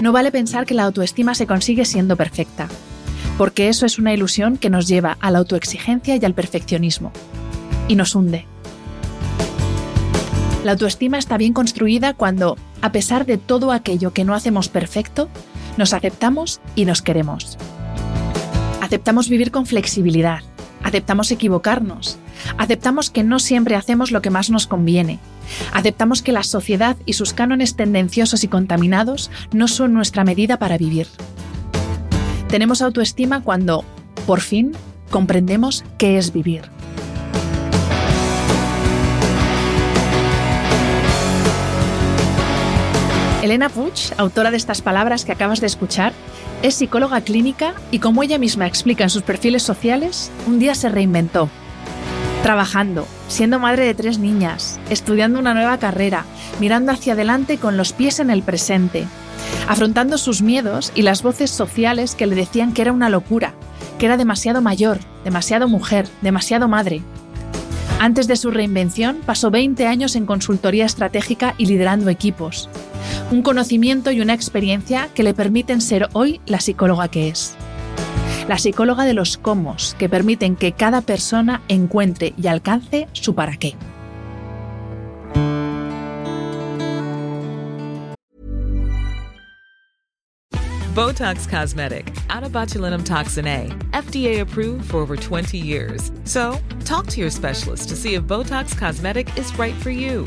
no vale pensar que la autoestima se consigue siendo perfecta, porque eso es una ilusión que nos lleva a la autoexigencia y al perfeccionismo, y nos hunde. La autoestima está bien construida cuando, a pesar de todo aquello que no hacemos perfecto, nos aceptamos y nos queremos. Aceptamos vivir con flexibilidad, aceptamos equivocarnos, aceptamos que no siempre hacemos lo que más nos conviene, Aceptamos que la sociedad y sus cánones tendenciosos y contaminados no son nuestra medida para vivir. Tenemos autoestima cuando, por fin, comprendemos qué es vivir. Elena Puig, autora de estas palabras que acabas de escuchar, es psicóloga clínica y como ella misma explica en sus perfiles sociales, un día se reinventó trabajando, siendo madre de tres niñas, estudiando una nueva carrera, mirando hacia adelante con los pies en el presente, afrontando sus miedos y las voces sociales que le decían que era una locura, que era demasiado mayor, demasiado mujer, demasiado madre. Antes de su reinvención, pasó 20 años en consultoría estratégica y liderando equipos. Un conocimiento y una experiencia que le permiten ser hoy la psicóloga que es la psicóloga de los cómo, que permiten que cada persona encuentre y alcance su para qué. Botox Cosmetic, out of botulinum toxin A, FDA approved for over 20 years. So, talk to your specialist to see if Botox Cosmetic is right for you.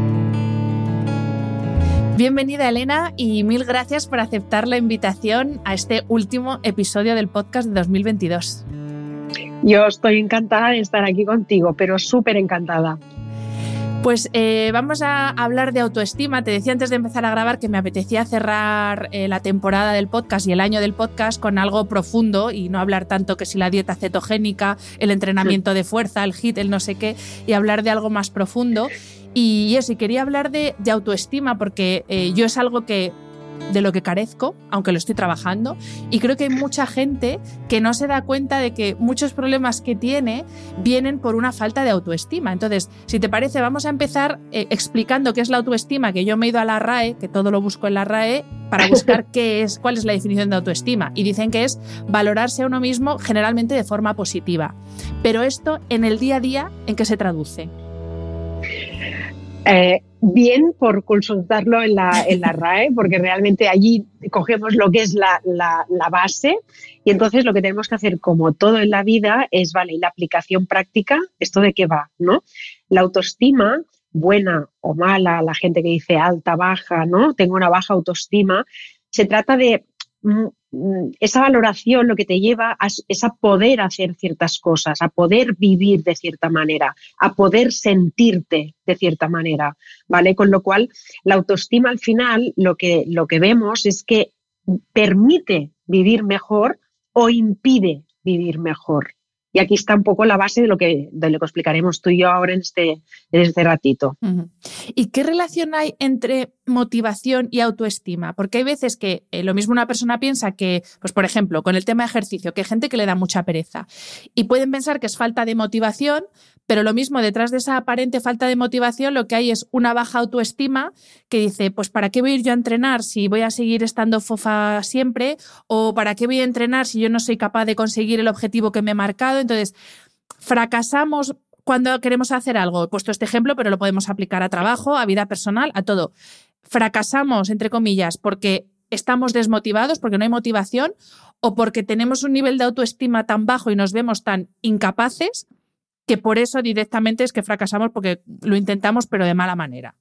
Bienvenida Elena y mil gracias por aceptar la invitación a este último episodio del podcast de 2022. Yo estoy encantada de estar aquí contigo, pero súper encantada. Pues eh, vamos a hablar de autoestima. Te decía antes de empezar a grabar que me apetecía cerrar eh, la temporada del podcast y el año del podcast con algo profundo y no hablar tanto que si la dieta cetogénica, el entrenamiento de fuerza, el HIT, el no sé qué, y hablar de algo más profundo. Y eso, y quería hablar de, autoestima porque eh, yo es algo que de lo que carezco, aunque lo estoy trabajando, y creo que hay mucha gente que no se da cuenta de que muchos problemas que tiene vienen por una falta de autoestima. Entonces, si te parece, vamos a empezar eh, explicando qué es la autoestima, que yo me he ido a la RAE, que todo lo busco en la RAE, para buscar qué es, cuál es la definición de autoestima. Y dicen que es valorarse a uno mismo generalmente de forma positiva. Pero esto en el día a día, ¿en qué se traduce? Eh, bien por consultarlo en la, en la, RAE, porque realmente allí cogemos lo que es la, la, la, base y entonces lo que tenemos que hacer, como todo en la vida, es, vale, y la aplicación práctica, ¿esto de qué va? ¿no? La autoestima, buena o mala, la gente que dice alta, baja, ¿no? Tengo una baja autoestima, se trata de mm, esa valoración lo que te lleva a, es a poder hacer ciertas cosas, a poder vivir de cierta manera, a poder sentirte de cierta manera, ¿vale? Con lo cual, la autoestima al final lo que, lo que vemos es que permite vivir mejor o impide vivir mejor. Y aquí está un poco la base de lo que, de lo que explicaremos tú y yo ahora en este, en este ratito. ¿Y qué relación hay entre motivación y autoestima? Porque hay veces que eh, lo mismo una persona piensa que, pues por ejemplo, con el tema de ejercicio, que hay gente que le da mucha pereza y pueden pensar que es falta de motivación, pero lo mismo detrás de esa aparente falta de motivación lo que hay es una baja autoestima que dice, pues ¿para qué voy a ir yo a entrenar si voy a seguir estando fofa siempre? ¿O para qué voy a entrenar si yo no soy capaz de conseguir el objetivo que me he marcado? Entonces, fracasamos cuando queremos hacer algo. He puesto este ejemplo, pero lo podemos aplicar a trabajo, a vida personal, a todo fracasamos, entre comillas, porque estamos desmotivados, porque no hay motivación, o porque tenemos un nivel de autoestima tan bajo y nos vemos tan incapaces que por eso directamente es que fracasamos porque lo intentamos pero de mala manera.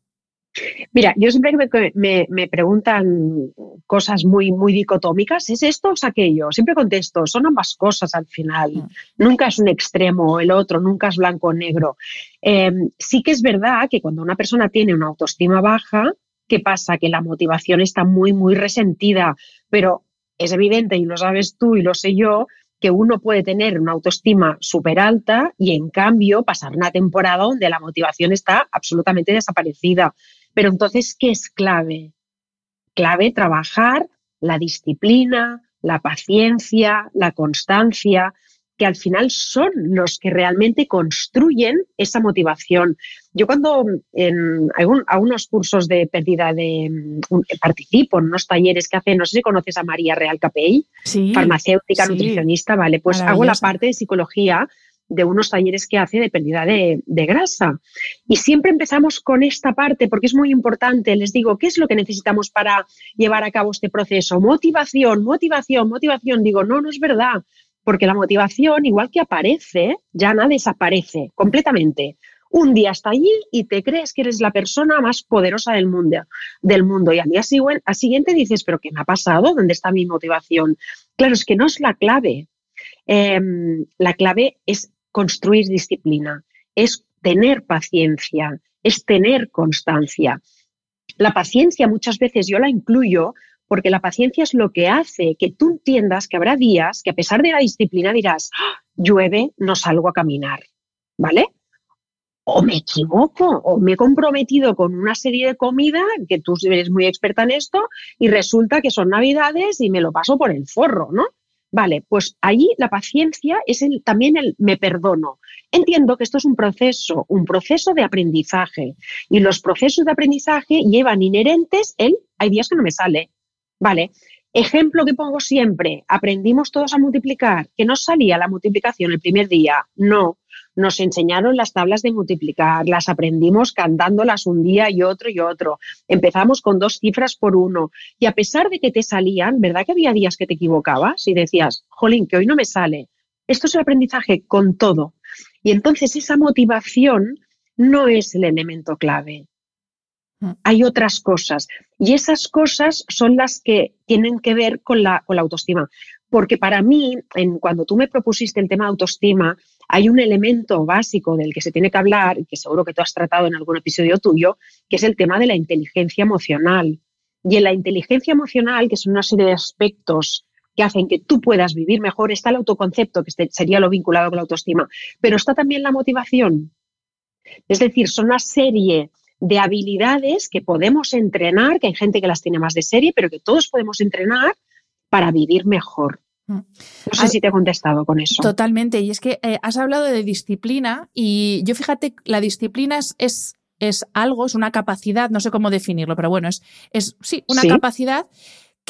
Mira, yo siempre me, me, preguntan cosas muy, muy dicotómicas, ¿es esto o es aquello? Siempre contesto, son ambas cosas al final. Mm. Nunca es un extremo o el otro, nunca es blanco o negro. Em, sí que es verdad que cuando una persona tiene una autoestima baja, ¿Qué pasa? Que la motivación está muy, muy resentida, pero es evidente, y lo sabes tú y lo sé yo, que uno puede tener una autoestima súper alta y en cambio pasar una temporada donde la motivación está absolutamente desaparecida. Pero entonces, ¿qué es clave? Clave trabajar la disciplina, la paciencia, la constancia, que al final son los que realmente construyen esa motivación. Yo cuando en algunos cursos de pérdida de participo en unos talleres que hacen, no sé si conoces a María Real Capell, farmacéutica, nutricionista, vale, pues hago la parte de psicología de unos talleres que hace de pérdida de, de, grasa. Y siempre empezamos con esta parte porque es muy importante. Les digo, ¿qué es lo que necesitamos para llevar a cabo este proceso? Motivación, motivación, motivación. Digo, no, no es verdad porque la motivación, igual que aparece, ya nada desaparece completamente. Un día está allí y te crees que eres la persona más poderosa del mundo, del mundo. y al día siguiente dices, pero ¿qué me ha pasado? ¿Dónde está mi motivación? Claro, es que no es la clave. Em, la clave es construir disciplina, es tener paciencia, es tener constancia. La paciencia muchas veces yo la incluyo porque la paciencia es lo que hace que tú entiendas que habrá días que a pesar de la disciplina dirás, ¡Ah! llueve, no salgo a caminar, ¿vale? O me equivoco, o me he comprometido con una serie de comida, que tú eres muy experta en esto, y resulta que son navidades y me lo paso por el forro, ¿no? Vale, pues allí la paciencia es también el me perdono. Entiendo que esto es un proceso, un proceso de aprendizaje. Y los procesos de aprendizaje llevan inherentes el hay días que no me sale, Vale. Ejemplo que pongo siempre, aprendimos todos a multiplicar, que no salía la multiplicación el primer día, no, nos enseñaron las tablas de multiplicar, las aprendimos cantándolas un día y otro y otro, empezamos con dos cifras por uno y a pesar de que te salían, ¿verdad que había días que te equivocabas y decías, jolín, que hoy no me sale? Esto es el aprendizaje con todo. Y entonces esa motivación no es el elemento clave. Hay otras cosas y esas cosas son las que tienen que ver con la, con la autoestima. Porque para mí, en, cuando tú me propusiste el tema de autoestima, hay un elemento básico del que se tiene que hablar, y que seguro que tú has tratado en algún episodio tuyo, que es el tema de la inteligencia emocional. Y en la inteligencia emocional, que son una serie de aspectos que hacen que tú puedas vivir mejor, está el autoconcepto, que este sería lo vinculado con la autoestima, pero está también la motivación. Es decir, son una serie de habilidades que podemos entrenar, que hay gente que las tiene más de serie, pero que todos podemos entrenar para vivir mejor. Mm. No sé si te he contestado con eso. Totalmente. Y es que eh, has hablado de disciplina y yo fíjate, la disciplina es, es, es, algo, es una capacidad, no sé cómo definirlo, pero bueno, es, es sí, una capacidad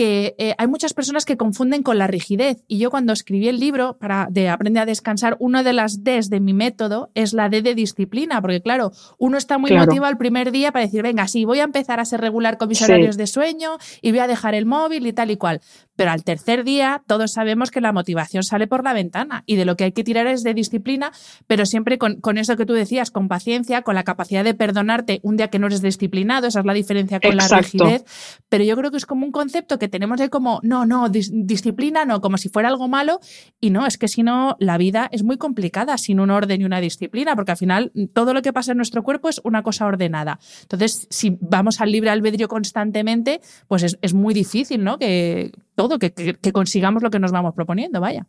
que eh, hay muchas personas que confunden con la rigidez. Y yo cuando escribí el libro para de Aprende a descansar, una de las Ds de mi método es la D de disciplina, porque claro, uno está muy motivado el primer día para decir, venga, sí, voy a empezar a ser regular con mis horarios de sueño y voy a dejar el móvil y tal y cual. Pero al tercer día todos sabemos que la motivación sale por la ventana y de lo que hay que tirar es de disciplina, pero siempre con, eso que tú decías, con paciencia, con la capacidad de perdonarte un día que no eres disciplinado, esa es la diferencia con la rigidez. Pero yo creo que es como un concepto que tenemos de como, no, no, disciplina, no, como si fuera algo malo. Y no, es que si no, la vida es muy complicada sin un orden y una disciplina, porque al final todo lo que pasa en nuestro cuerpo es una cosa ordenada. Entonces, si vamos al libre albedrío constantemente, pues es, muy difícil, ¿no? Que todo, que, consigamos lo que nos vamos proponiendo, vaya.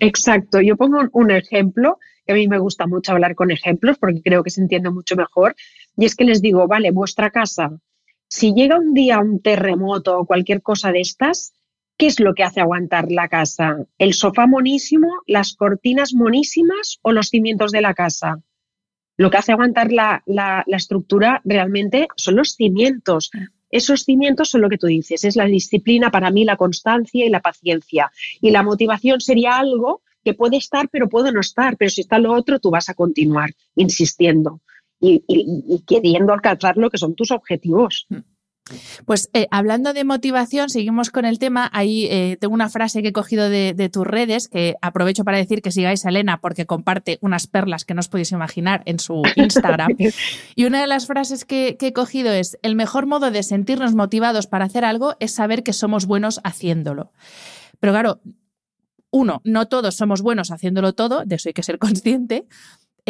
Exacto. Yo pongo un ejemplo, que a mí me gusta mucho hablar con ejemplos porque creo que se entiende mucho mejor, y es que les digo, vale, vuestra casa, si llega un día un terremoto o cualquier cosa de estas, ¿qué es lo que hace aguantar la casa? ¿El sofá monísimo, las cortinas monísimas o los cimientos de la casa? Lo que hace aguantar la, estructura realmente son los cimientos. Esos cimientos son lo que tú dices, es la disciplina, para mí la constancia y la paciencia. Y la motivación sería algo que puede estar, pero puede no estar. Pero si está lo otro, tú vas a continuar insistiendo y, y queriendo alcanzar lo que son tus objetivos. Pues eh, hablando de motivación, seguimos con el tema. Ahí eh, tengo una frase que he cogido de, tus redes, que aprovecho para decir que sigáis a Elena porque comparte unas perlas que no os podéis imaginar en su Instagram. y una de las frases que, que he cogido es, el mejor modo de sentirnos motivados para hacer algo es saber que somos buenos haciéndolo. Pero claro, uno, no todos somos buenos haciéndolo todo, de eso hay que ser consciente.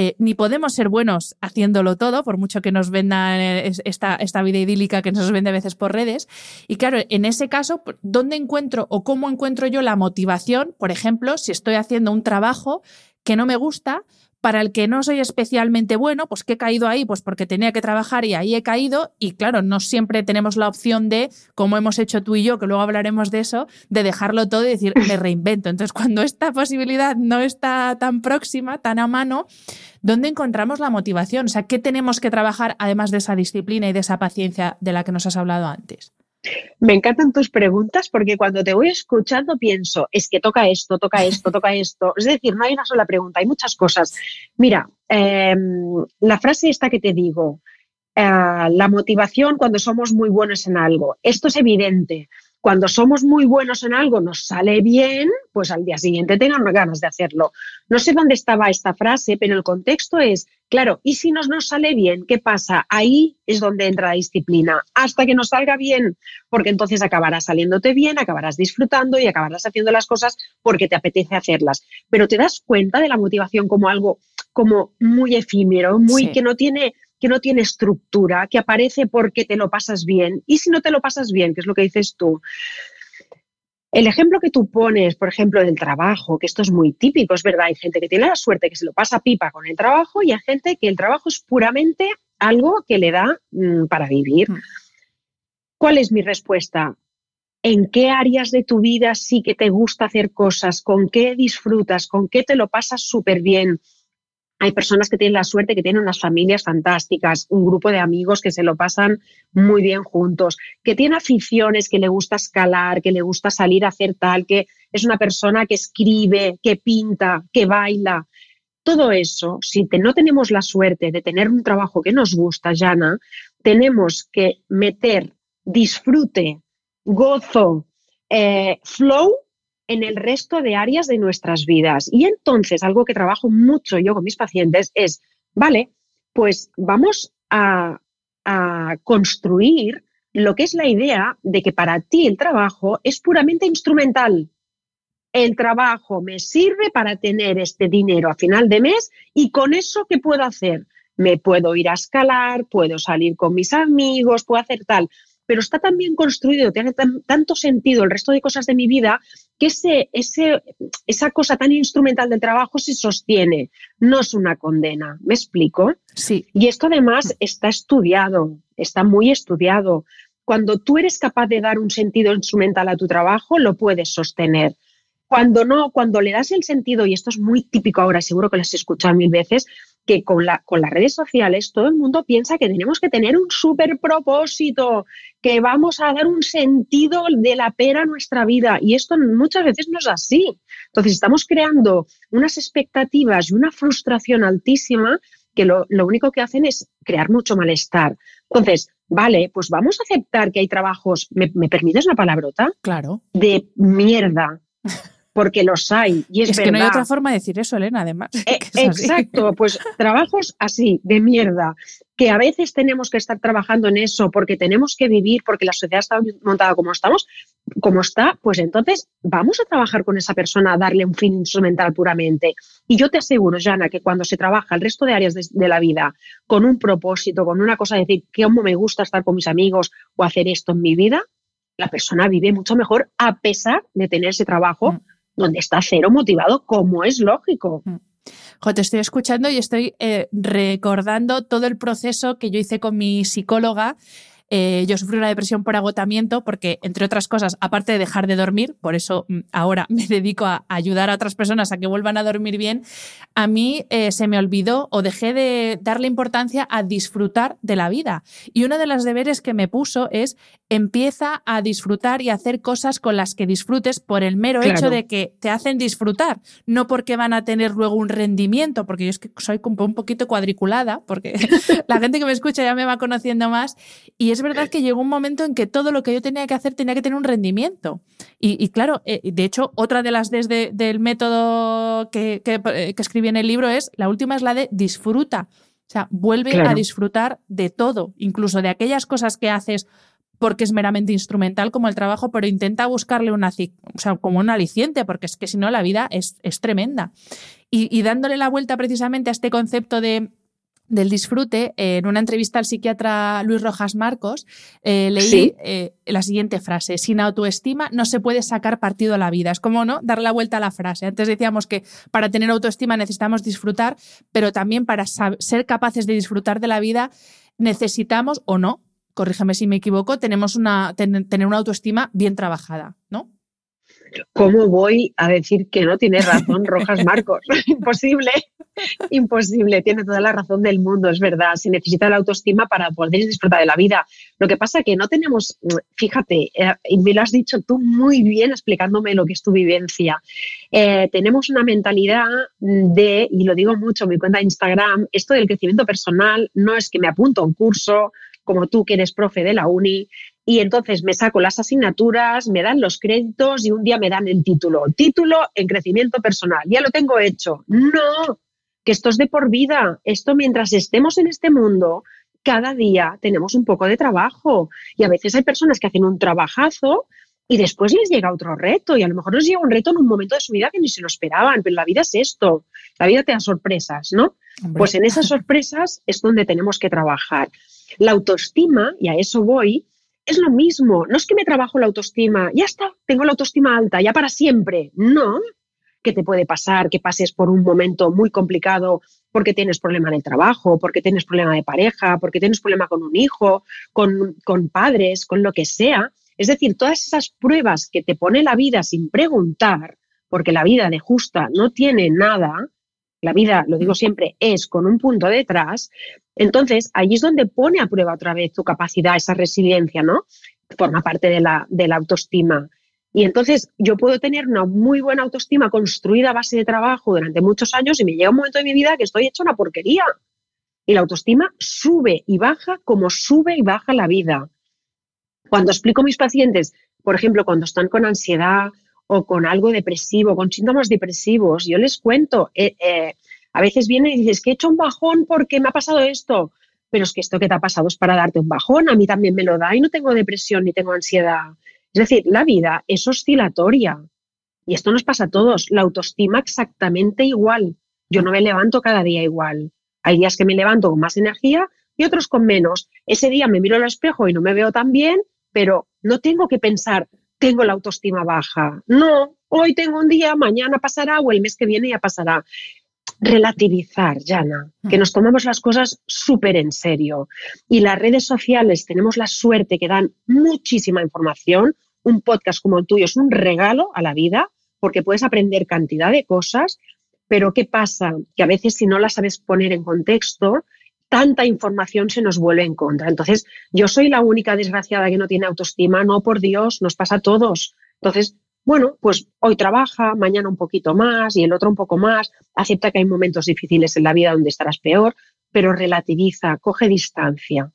Eh, ni podemos ser buenos haciéndolo todo, por mucho que nos vendan eh, esta, esta vida idílica que nos vende a veces por redes. Y claro, en ese caso, ¿dónde encuentro o cómo encuentro yo la motivación? Por ejemplo, si estoy haciendo un trabajo que no me gusta, para el que no soy especialmente bueno, pues que he caído ahí, pues porque tenía que trabajar y ahí he caído. Y claro, no siempre tenemos la opción de, como hemos hecho tú y yo, que luego hablaremos de eso, de dejarlo todo y decir, me reinvento. Entonces, cuando esta posibilidad no está tan próxima, tan a mano, ¿dónde encontramos la motivación? O sea, ¿qué tenemos que trabajar además de esa disciplina y de esa paciencia de la que nos has hablado antes? Me encantan tus preguntas porque cuando te voy escuchando pienso, es que toca esto, toca esto, toca esto. Es decir, no hay una sola pregunta, hay muchas cosas. Mira, em, la frase esta que te digo, eh, la motivación cuando somos muy buenos en algo, esto es evidente. Cuando somos muy buenos en algo, nos sale bien, pues al día siguiente tengan ganas de hacerlo. No sé dónde estaba esta frase, pero el contexto es, claro, ¿y si nos, nos sale bien? ¿Qué pasa? Ahí es donde entra la disciplina, hasta que nos salga bien, porque entonces acabarás saliéndote bien, acabarás disfrutando y acabarás haciendo las cosas porque te apetece hacerlas. Pero te das cuenta de la motivación como algo como muy efímero, muy que no tiene que no tiene estructura, que aparece porque te lo pasas bien. Y si no te lo pasas bien, que es lo que dices tú. El ejemplo que tú pones, por ejemplo, del trabajo, que esto es muy típico, es verdad, hay gente que tiene la suerte que se lo pasa pipa con el trabajo y hay gente que el trabajo es puramente algo que le da mm, para vivir. Mm. ¿Cuál es mi respuesta? ¿En qué áreas de tu vida sí que te gusta hacer cosas? ¿Con qué disfrutas? ¿Con qué te lo pasas súper bien? Hay personas que tienen la suerte que tienen unas familias fantásticas, un grupo de amigos que se lo pasan muy bien juntos, que tiene aficiones, que le gusta escalar, que le gusta salir a hacer tal, que es una persona que escribe, que pinta, que baila. Todo eso, si no tenemos la suerte de tener un trabajo que nos gusta, Jana, tenemos que meter disfrute, gozo, eh, flow en el resto de áreas de nuestras vidas. Y entonces, algo que trabajo mucho yo con mis pacientes es, vale, pues vamos a, construir lo que es la idea de que para ti el trabajo es puramente instrumental. El trabajo me sirve para tener este dinero a final de mes y con eso, ¿qué puedo hacer? Me puedo ir a escalar, puedo salir con mis amigos, puedo hacer tal pero está tan bien construido, tiene tanto sentido el resto de cosas de mi vida que ese, ese, esa cosa tan instrumental del trabajo se sostiene, no es una condena. ¿Me explico? Sí. Y esto además está estudiado, está muy estudiado. Cuando tú eres capaz de dar un sentido instrumental a tu trabajo, lo puedes sostener. Cuando no, cuando le das el sentido, y esto es muy típico ahora, seguro que lo has escuchado mil veces, que con, la, con las redes sociales todo el mundo piensa que tenemos que tener un súper propósito, que vamos a dar un sentido de la pera a nuestra vida. Y esto muchas veces no es así. Entonces estamos creando unas expectativas y una frustración altísima que lo, lo único que hacen es crear mucho malestar. Entonces, vale, pues vamos a aceptar que hay trabajos, ¿me, me permites una palabrota? Claro. De mierda. Porque los hay, y es, Es verdad. que no hay otra forma de decir eso, Elena, además. Eh, así. Exacto, pues trabajos así, de mierda, que a veces tenemos que estar trabajando en eso porque tenemos que vivir, porque la sociedad está montada como estamos, como está, pues entonces vamos a trabajar con esa persona, a darle un fin instrumental puramente. Y yo te aseguro, Jana, que cuando se trabaja el resto de áreas de, de la vida con un propósito, con una cosa de decir, cómo me gusta estar con mis amigos o hacer esto en mi vida, la persona vive mucho mejor a pesar de tener ese trabajo Mm. Donde está cero motivado, como es lógico. Jo, te estoy escuchando y estoy eh, recordando todo el proceso que yo hice con mi psicóloga. Eh, yo sufrí una depresión por agotamiento porque, entre otras cosas, aparte de dejar de dormir, por eso mm, ahora me dedico a ayudar a otras personas a que vuelvan a dormir bien, a mí eh, se me olvidó o dejé de darle importancia a disfrutar de la vida. Y uno de los deberes que me puso es empieza a disfrutar y hacer cosas con las que disfrutes por el mero Claro. hecho de que te hacen disfrutar, no porque van a tener luego un rendimiento, porque yo es que soy un poquito cuadriculada, porque la gente que me escucha ya me va conociendo más, y es verdad que llegó un momento en que todo lo que yo tenía que hacer tenía que tener un rendimiento. Y, y claro, eh, de hecho, otra de las desde del método que, que, eh, que escribí en el libro es, la última es la de disfruta. O sea, vuelve Claro. a disfrutar de todo, incluso de aquellas cosas que haces porque es meramente instrumental como el trabajo, pero intenta buscarle una, o sea, como un aliciente, porque es que si no la vida es, es tremenda. Y, y dándole la vuelta precisamente a este concepto de, del disfrute, en una entrevista al psiquiatra Luis Rojas Marcos, eh, leí Sí. eh, la siguiente frase, sin autoestima no se puede sacar partido a la vida. Es como, ¿no? Dar la vuelta a la frase. Antes decíamos que para tener autoestima necesitamos disfrutar, pero también para ser capaces de disfrutar de la vida necesitamos o no, corrígeme si me equivoco, tenemos una, ten- tener una autoestima bien trabajada, ¿no? ¿Cómo voy a decir que no tiene razón Rojas Marcos? imposible, imposible. Tiene toda la razón del mundo, es verdad. Se necesita la autoestima para poder disfrutar de la vida. Lo que pasa que no tenemos, fíjate, eh, y me lo has dicho tú muy bien explicándome lo que es tu vivencia. Eh, tenemos una mentalidad de, y lo digo mucho en mi cuenta de Instagram, esto del crecimiento personal no es que me apunto a un curso como tú que eres profe de la uni y entonces me saco las asignaturas, me dan los créditos y un día me dan el título. Título en crecimiento personal. Ya lo tengo hecho. No, que esto es de por vida. Esto mientras estemos en este mundo, cada día tenemos un poco de trabajo. Y a veces hay personas que hacen un trabajazo y después les llega otro reto. Y a lo mejor les llega un reto en un momento de su vida que ni se lo esperaban. Pero la vida es esto. La vida te da sorpresas, ¿no? Hombre. Pues en esas sorpresas es donde tenemos que trabajar. La autoestima, y a eso voy, es lo mismo. No es que me trabajo la autoestima, ya está, tengo la autoestima alta, ya para siempre. No. ¿Qué te puede pasar? Que pases por un momento muy complicado porque tienes problema en el trabajo, porque tienes problema de pareja, porque tienes problema con un hijo, con, con padres, con lo que sea. Es decir, todas esas pruebas que te pone la vida sin preguntar, porque la vida de justa no tiene nada, la vida, lo digo siempre, es con un punto detrás, entonces allí es donde pone a prueba otra vez tu capacidad, esa resiliencia, ¿no? Forma parte de la, de la autoestima. Y entonces yo puedo tener una muy buena autoestima construida a base de trabajo durante muchos años y me llega un momento de mi vida que estoy hecha una porquería. Y la autoestima sube y baja como sube y baja la vida. Cuando explico a mis pacientes, por ejemplo, cuando están con ansiedad o con algo depresivo, con síntomas depresivos, yo les cuento, eh, eh, a veces vienen y dices que he hecho un bajón porque me ha pasado esto, pero es que esto que te ha pasado es para darte un bajón, a mí también me lo da y no tengo depresión ni tengo ansiedad. Es decir, la vida es oscilatoria y esto nos pasa a todos, la autoestima exactamente igual. Yo no me levanto cada día igual. Hay días que me levanto con más energía y otros con menos. Ese día me miro al espejo y no me veo tan bien, pero no tengo que pensar, tengo la autoestima baja. No, hoy tengo un día, mañana pasará o el mes que viene ya pasará. Relativizar, Jana, que nos tomamos las cosas súper en serio. Y las redes sociales tenemos la suerte que dan muchísima información. Un podcast como el tuyo es un regalo a la vida porque puedes aprender cantidad de cosas, pero ¿qué pasa? Que a veces si no la sabes poner en contexto, tanta información se nos vuelve en contra. Entonces, yo soy la única desgraciada que no tiene autoestima, no por Dios, nos pasa a todos. Entonces, bueno, pues hoy trabaja, mañana un poquito más y el otro un poco más, acepta que hay momentos difíciles en la vida donde estarás peor, pero relativiza, coge distancia.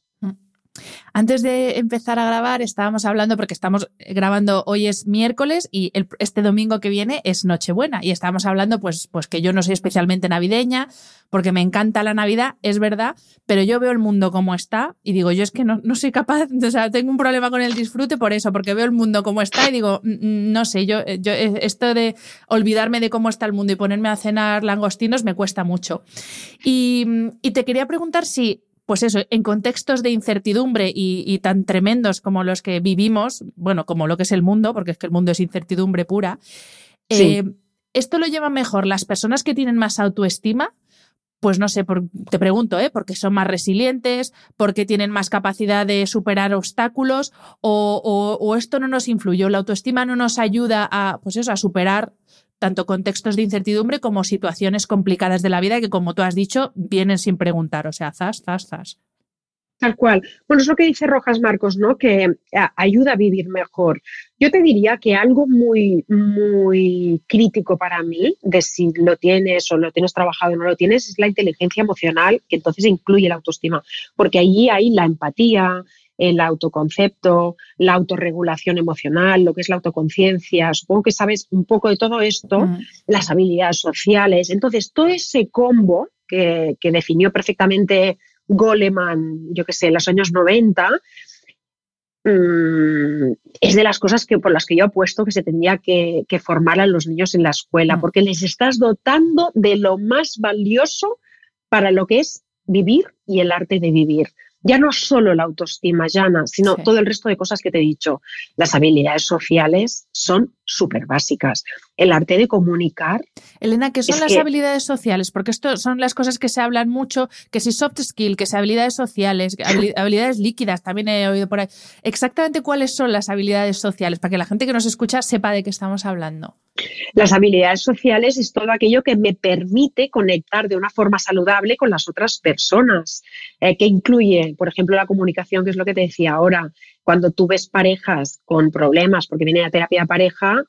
Antes de empezar a grabar estábamos hablando, porque estamos grabando, hoy es miércoles y este domingo que viene es Nochebuena y estábamos hablando pues, pues que yo no soy especialmente navideña, porque me encanta la Navidad, es verdad, pero yo veo el mundo como está y digo, yo es que no, no soy capaz, o sea, tengo un problema con el disfrute por eso, porque veo el mundo como está y digo, no sé, yo, yo esto de olvidarme de cómo está el mundo y ponerme a cenar langostinos me cuesta mucho. Y te quería preguntar si pues eso, en contextos de incertidumbre y, tan tremendos como los que vivimos, bueno, como lo que es el mundo, porque es que el mundo es incertidumbre pura, eh, ¿esto lo llevan mejor las personas que tienen más autoestima? Pues no sé, te pregunto, ¿eh? Porque son más resilientes, porque tienen más capacidad de superar obstáculos, o, o, esto no nos influyó, la autoestima no nos ayuda a, pues eso, a superar tanto contextos de incertidumbre como situaciones complicadas de la vida que, como tú has dicho, vienen sin preguntar, o sea, zas, zas, zas. Tal cual. Bueno, es lo que dice Rojas Marcos, ¿no? Que ayuda a vivir mejor. Yo te diría que algo muy, muy crítico para mí, de si lo tienes o lo tienes trabajado o no lo tienes, es la inteligencia emocional, que entonces incluye la autoestima, porque allí hay la empatía, el autoconcepto, la autorregulación emocional, lo que es la autoconciencia. Supongo que sabes un poco de todo esto, mm. las habilidades sociales. Entonces, todo ese combo que, definió perfectamente Goleman, yo que sé, en los años 90, mm, es de las cosas que, por las que yo apuesto que se tendría que, formar a los niños en la escuela, mm. porque les estás dotando de lo más valioso para lo que es vivir y el arte de vivir ya no solo la autoestima llana, sino todo el resto de cosas que te he dicho. Las habilidades sociales son súper básicas. El arte de comunicar. Elena, ¿qué son las habilidades sociales? Porque esto son las cosas que se hablan mucho, que si soft skill, que si habilidades sociales, habilidades líquidas, también he oído por ahí. Exactamente cuáles son las habilidades sociales, para que la gente que nos escucha sepa de qué estamos hablando. Las habilidades sociales es todo aquello que me permite conectar de una forma saludable con las otras personas, eh, que incluye, por ejemplo, la comunicación, que es lo que te decía ahora. Cuando tú ves parejas con problemas porque viene la terapia de pareja,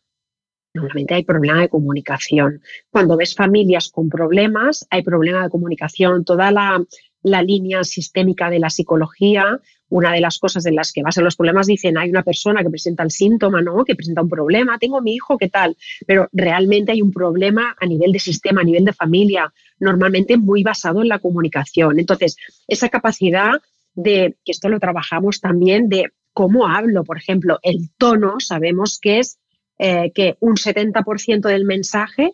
normalmente hay problema de comunicación. Cuando ves familias con problemas, hay problema de comunicación. Toda la, la línea sistémica de la psicología, una de las cosas en las que basan los problemas, dicen, hay una persona que presenta el síntoma, ¿no? Que presenta un problema, tengo mi hijo, ¿qué tal? Pero realmente hay un problema a nivel de sistema, a nivel de familia, normalmente muy basado en la comunicación. Entonces, esa capacidad de, que esto lo trabajamos también, de cómo hablo, por ejemplo, el tono, sabemos que es eh, que un 70% del mensaje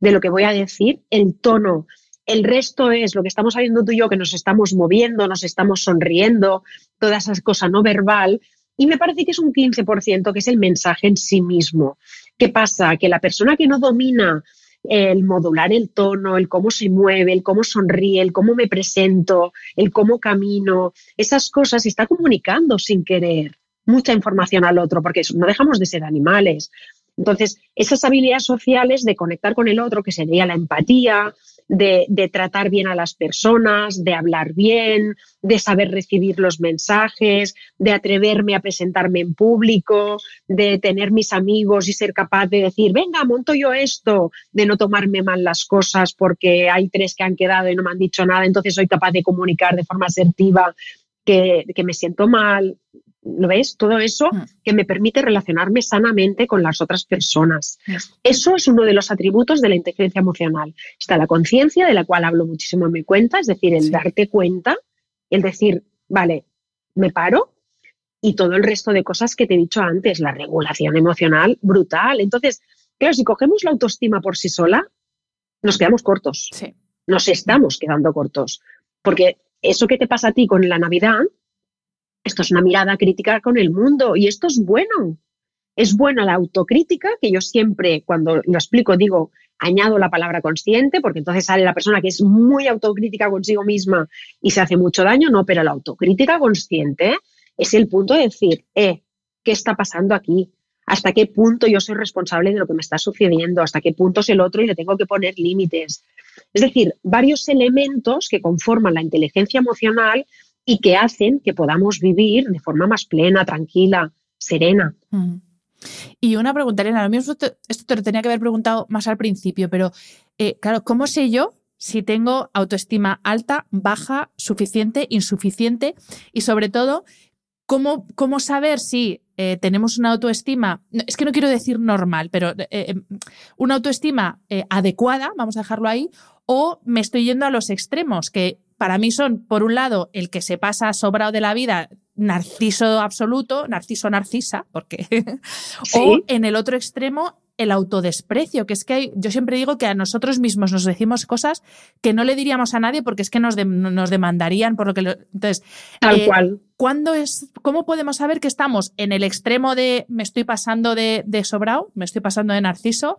de lo que voy a decir, el tono el resto es lo que estamos haciendo tú y yo, que nos estamos moviendo, nos estamos sonriendo, toda esa cosa no verbal. Y me parece que es un 15%, que es el mensaje en sí mismo. ¿Qué pasa? Que la persona que no domina el modular el tono, el cómo se mueve, el cómo sonríe, el cómo me presento, el cómo camino, esas cosas está comunicando sin querer mucha información al otro, porque no dejamos de ser animales. Entonces, esas habilidades sociales de conectar con el otro, que sería la empatía, de, tratar bien a las personas, de hablar bien, de saber recibir los mensajes, de atreverme a presentarme en público, de tener mis amigos y ser capaz de decir, venga, monto yo esto, de no tomarme mal las cosas porque hay tres que han quedado y no me han dicho nada, entonces soy capaz de comunicar de forma asertiva que, me siento mal, ¿Lo ves? Todo eso mm. que me permite relacionarme sanamente con las otras personas. Eso es uno de los atributos de la inteligencia emocional. Está la conciencia, de la cual hablo muchísimo en mi cuenta, es decir, el darte cuenta, el decir, vale, me paro, y todo el resto de cosas que te he dicho antes, la regulación emocional brutal. Entonces, claro, si cogemos la autoestima por sí sola, nos quedamos cortos. Nos estamos quedando cortos. Porque eso que te pasa a ti con la Navidad, esto es una mirada crítica con el mundo y esto es bueno. Es buena la autocrítica, que yo siempre cuando lo explico digo, añado la palabra consciente, porque entonces sale la persona que es muy autocrítica consigo misma y se hace mucho daño, no, pero la autocrítica consciente es el punto de decir, eh, ¿qué está pasando aquí? ¿Hasta qué punto yo soy responsable de lo que me está sucediendo? ¿Hasta qué punto es el otro y le tengo que poner límites? Es decir, varios elementos que conforman la inteligencia emocional y que hacen que podamos vivir de forma más plena, tranquila, serena. Mm. Y una pregunta, Elena, lo mismo esto te lo tenía que haber preguntado más al principio, pero eh, claro, ¿cómo sé yo si tengo autoestima alta, baja, suficiente, insuficiente y sobre todo, cómo, cómo saber si eh, tenemos una autoestima, es que no quiero decir normal, pero eh, una autoestima adecuada, vamos a dejarlo ahí, o me estoy yendo a los extremos, que para mí son, por un lado, el que se pasa sobrado de la vida, narciso absoluto, narciso narcisa, porque, o en el otro extremo, el autodesprecio, que es que yo siempre digo que a nosotros mismos nos decimos cosas que no le diríamos a nadie porque es que nos, nos demandarían por lo que... entonces, Tal eh, cual. ¿cuándo es, ¿Cómo podemos saber que estamos en el extremo de me estoy pasando de, de sobrado, me estoy pasando de narciso,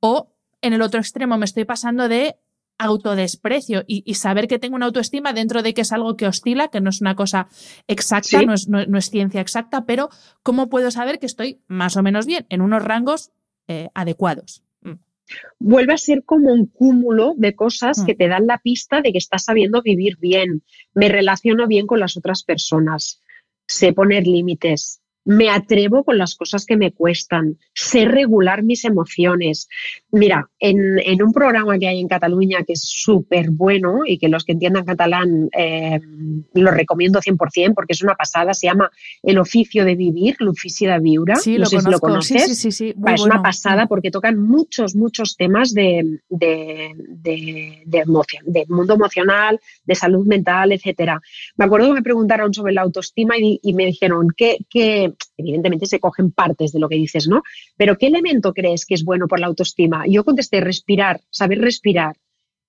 o en el otro extremo me estoy pasando de autodesprecio y, saber que tengo una autoestima dentro de que es algo que oscila, que no es una cosa exacta, no, es, no, es, ciencia exacta, pero ¿cómo puedo saber que estoy más o menos bien en unos rangos eh, adecuados. Mm. Vuelve a ser como un cúmulo de cosas que mm. te dan la pista de que estás sabiendo vivir bien, me relaciono bien con las otras personas, sé poner límites, me atrevo con las cosas que me cuestan, sé regular mis emociones. Mira, en, un programa que hay en Cataluña que es súper bueno y que los que entiendan catalán eh, lo recomiendo 100% porque es una pasada, se llama El oficio de vivir, l'ofici de viure. Sí, lo, sé lo conoces. Sí, sí, sí, es una pasada porque tocan muchos, muchos temas de, de, de, emoción, de mundo emocional, de salud mental, etcétera. Me acuerdo que me preguntaron sobre la autoestima y, me dijeron, ¿qué, qué evidentemente se cogen partes de lo que dices, ¿no? Pero ¿qué elemento crees que es bueno por la autoestima? yo contesté, respirar, saber respirar.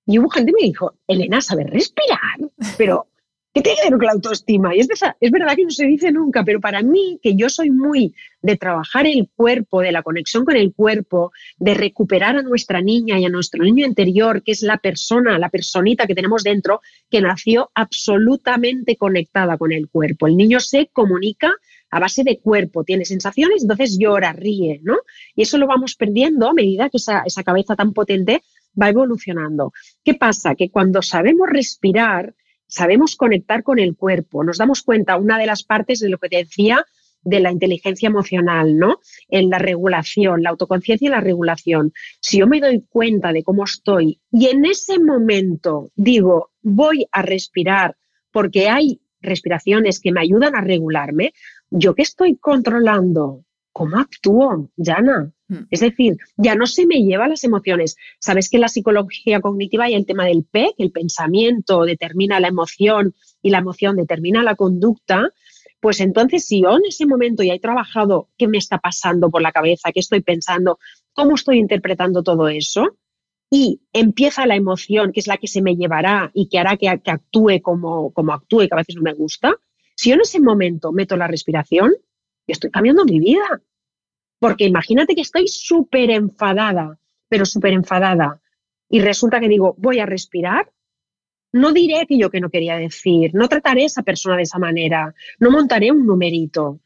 Y hubo gente que me dijo, Elena, saber respirar, pero ¿qué tiene que ver con la autoestima? Y es, es verdad que no se dice nunca, pero para mí, que yo soy muy de trabajar el cuerpo, de la conexión con el cuerpo, de recuperar a nuestra niña y a nuestro niño interior, que es la persona, la personita que tenemos dentro, que nació absolutamente conectada con el cuerpo. El niño se comunica a base de cuerpo, tiene sensaciones, entonces llora, ríe, ¿no? Y eso lo vamos perdiendo a medida que esa, esa cabeza tan potente va evolucionando. ¿Qué pasa? Que cuando sabemos respirar, sabemos conectar con el cuerpo, nos damos cuenta, una de las partes de lo que te decía, de la inteligencia emocional, ¿no? En la regulación, la autoconciencia y la regulación. Si yo me doy cuenta de cómo estoy y en ese momento digo, voy a respirar porque hay respiraciones que me ayudan a regularme, yo que estoy controlando, ¿cómo actúo, Jana? Hmm. Es decir, ya no se me lleva las emociones. Sabes que en la psicología cognitiva hay el tema del P, que el pensamiento determina la emoción y la emoción determina la conducta. Pues entonces, si yo en ese momento ya he trabajado qué me está pasando por la cabeza, qué estoy pensando, cómo estoy interpretando todo eso, y empieza la emoción, que es la que se me llevará y que hará que, actúe como, como actúe, que a veces no me gusta, si yo en ese momento meto la respiración, yo estoy cambiando mi vida. Porque imagínate que estoy súper enfadada, pero súper enfadada, y resulta que digo, voy a respirar, no diré aquello que no quería decir, no trataré a esa persona de esa manera, no montaré un numerito.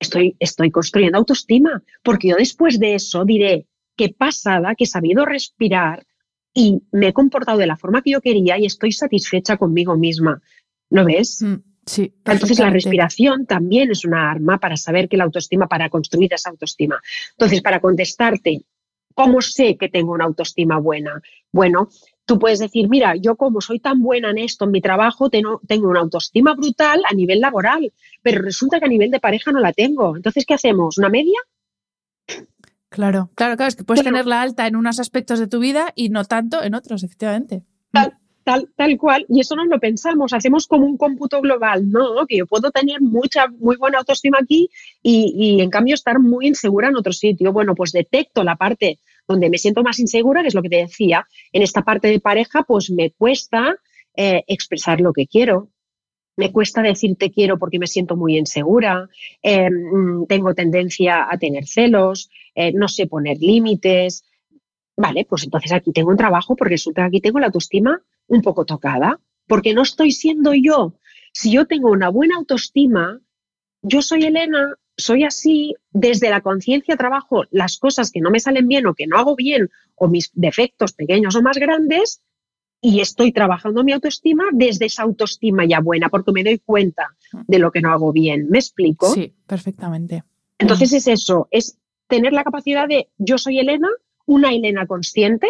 Estoy, estoy construyendo autoestima, porque yo después de eso diré, qué pasada, que he sabido respirar y me he comportado de la forma que yo quería y estoy satisfecha conmigo misma. ¿Lo ves? Mm. Entonces la respiración también es una arma para saber que la autoestima, para construir esa autoestima. Entonces, para contestarte, ¿cómo sé que tengo una autoestima buena? Bueno, tú puedes decir, mira, yo como soy tan buena en esto, en mi trabajo, tengo, tengo una autoestima brutal a nivel laboral, pero resulta que a nivel de pareja no la tengo. Entonces, ¿qué hacemos? ¿Una media? Claro, claro, claro, es que puedes tenerla alta en unos aspectos de tu vida y no tanto en otros, efectivamente. Tal, cual, y eso no lo pensamos, hacemos como un cómputo global, ¿no? Que yo puedo tener mucha, muy buena autoestima aquí y, en cambio estar muy insegura en otro sitio. Bueno, pues detecto la parte donde me siento más insegura, que es lo que te decía, en esta parte de pareja, pues me cuesta eh, expresar lo que quiero, me cuesta decir te quiero porque me siento muy insegura, em, tengo tendencia a tener celos, eh, no sé poner límites. Vale, pues entonces aquí tengo un trabajo porque resulta que aquí tengo la autoestima un poco tocada, porque no estoy siendo yo. Si yo tengo una buena autoestima, yo soy Elena, soy así, desde la conciencia trabajo las cosas que no me salen bien o que no hago bien, o mis defectos pequeños o más grandes, y estoy trabajando mi autoestima desde esa autoestima ya buena, porque me doy cuenta de lo que no hago bien. ¿Me explico? Sí, perfectamente. Entonces es eso, es tener la capacidad de yo soy Elena, una Elena consciente,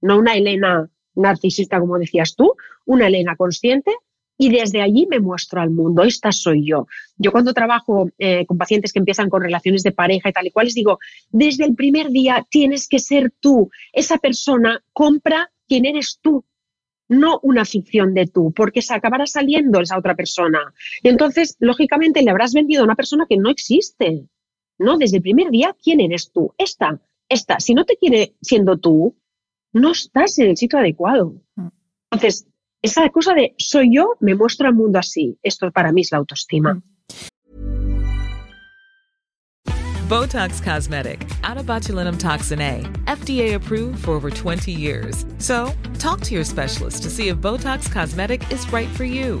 no una Elena narcisista, como decías tú, una Elena consciente y desde allí me muestro al mundo, esta soy yo. Yo cuando trabajo eh, con pacientes que empiezan con relaciones de pareja y tal y cual, les digo, desde el primer día tienes que ser tú. Esa persona compra quién eres tú, no una ficción de tú, porque se acabará saliendo esa otra persona. Y entonces, lógicamente, le habrás vendido a una persona que no existe. No, desde el primer día, ¿quién eres tú? Esta, esta. Si no te quiere siendo tú, no estás en el sitio adecuado. Mm. Entonces, esa cosa de soy yo, me muestro al mundo así. Esto para mí es la autoestima. Botox Cosmetic, out of botulinum toxin A, FDA approved for over 20 years. So, talk to your specialist to see if Botox Cosmetic is right for you.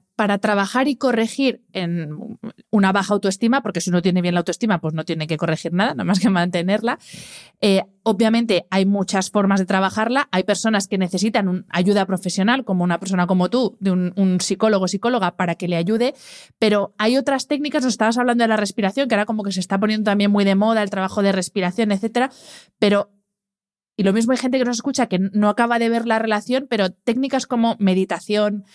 para trabajar y corregir en una baja autoestima, porque si uno tiene bien la autoestima, pues no tiene que corregir nada, nada más que mantenerla. Eh, obviamente hay muchas formas de trabajarla. Hay personas que necesitan ayuda profesional, como una persona como tú, de un, un psicólogo o psicóloga, para que le ayude. Pero hay otras técnicas, nos estabas hablando de la respiración, que ahora como que se está poniendo también muy de moda el trabajo de respiración, etcétera. Pero y lo mismo hay gente que nos escucha que no acaba de ver la relación, pero técnicas como meditación,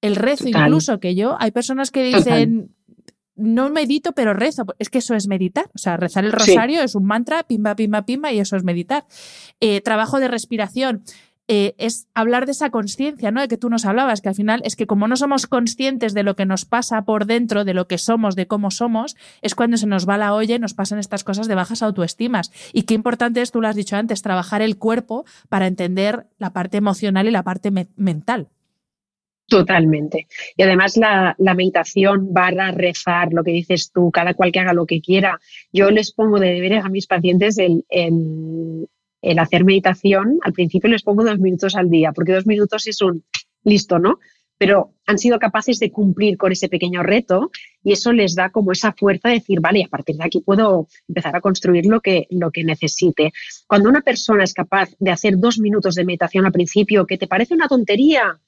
el rezo incluso, que yo, hay personas que dicen, no medito, pero rezo. Es que eso es meditar. O sea, rezar el rosario es un mantra, pimba, pimba, pimba, y eso es meditar. Eh, trabajo de respiración. Eh, es hablar de esa conciencia, ¿no? De que tú nos hablabas, que al final es que como no somos conscientes de lo que nos pasa por dentro, de lo que somos, de cómo somos, es cuando se nos va la olla y nos pasan estas cosas de bajas autoestimas. Y qué importante es, tú lo has dicho antes, trabajar el cuerpo para entender la parte emocional y la parte mental. Totalmente. Y además la, meditación barra rezar, lo que dices tú, cada cual que haga lo que quiera. Yo les pongo de deberes a mis pacientes el, el, hacer meditación. Al principio les pongo dos minutos al día, porque dos minutos es un listo, ¿no? Pero han sido capaces de cumplir con ese pequeño reto y eso les da como esa fuerza de decir, vale, a partir de aquí puedo empezar a construir lo que, lo que necesite. Cuando una persona es capaz de hacer dos minutos de meditación al principio, que te parece una tontería,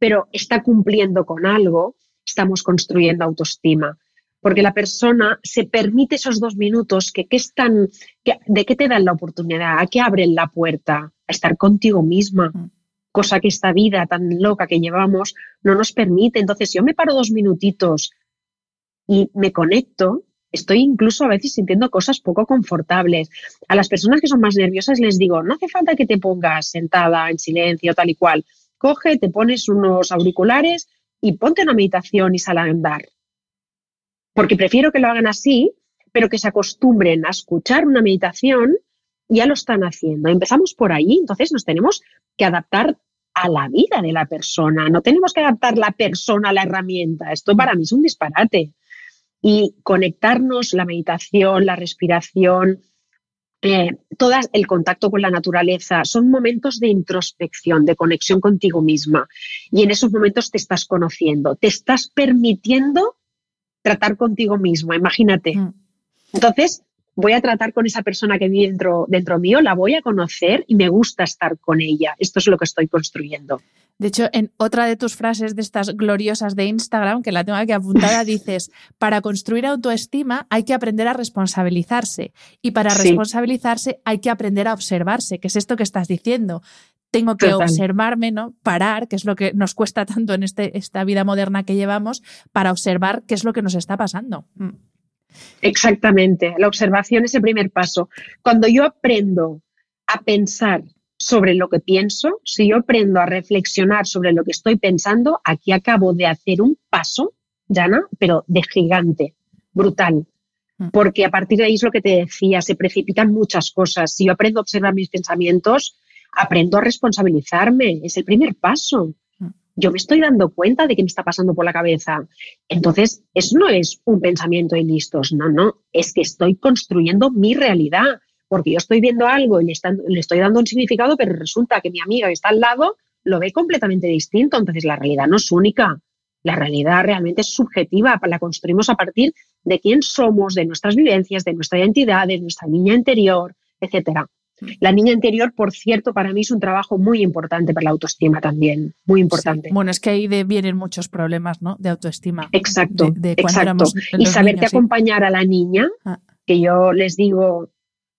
pero está cumpliendo con algo, estamos construyendo autoestima. Porque la persona se permite esos dos minutos que, están, ¿de qué te dan la oportunidad? ¿A qué abren la puerta? A estar contigo misma. Mm. Cosa que esta vida tan loca que llevamos no nos permite. Entonces, yo me paro dos minutitos y me conecto, estoy incluso a veces sintiendo cosas poco confortables. A las personas que son más nerviosas les digo, no hace falta que te pongas sentada en silencio, tal y cual coge, te pones unos auriculares y ponte una meditación y sal a andar. Porque prefiero que lo hagan así, pero que se acostumbren a escuchar una meditación, ya lo están haciendo. Empezamos por ahí, entonces nos tenemos que adaptar a la vida de la persona, no tenemos que adaptar la persona a la herramienta. Esto para mí es un disparate. Y conectarnos, la meditación, la respiración, eh, todo el contacto con la naturaleza, son momentos de introspección, de conexión contigo misma. Y en esos momentos te estás conociendo, te estás permitiendo tratar contigo misma, imagínate. Mm. Entonces, voy a tratar con esa persona que vive dentro, dentro mío, la voy a conocer y me gusta estar con ella. Esto es lo que estoy construyendo. De hecho, en otra de tus frases de estas gloriosas de Instagram, que la tengo aquí apuntada, dices, para construir autoestima hay que aprender a responsabilizarse y para responsabilizarse hay que aprender a observarse, que es esto que estás diciendo. Tengo que observarme, ¿no? Parar, que es lo que nos cuesta tanto en este, esta vida moderna que llevamos, para observar qué es lo que nos está pasando. Exactamente, la observación es el primer paso. Cuando yo aprendo a pensar sobre lo que pienso, si yo aprendo a reflexionar sobre lo que estoy pensando, aquí acabo de hacer un paso, Jana, pero de gigante, brutal. Mm. Porque a partir de ahí es lo que te decía, se precipitan muchas cosas. Si yo aprendo a observar mis pensamientos, aprendo a responsabilizarme, es el primer paso. Yo me estoy dando cuenta de qué me está pasando por la cabeza. Entonces, eso no es un pensamiento y listos, no, no, es que estoy construyendo mi realidad porque yo estoy viendo algo y le, le estoy dando un significado, pero resulta que mi amiga que está al lado lo ve completamente distinto. Entonces la realidad no es única, la realidad realmente es subjetiva, la construimos a partir de quién somos, de nuestras vivencias, de nuestra identidad, de nuestra niña interior, etcétera. La niña interior, por cierto, para mí es un trabajo muy importante para la autoestima también, muy importante. Bueno, es que ahí vienen muchos problemas, ¿no? De autoestima. Exacto, exacto. Y saberte acompañar a la niña, ah. que yo les digo,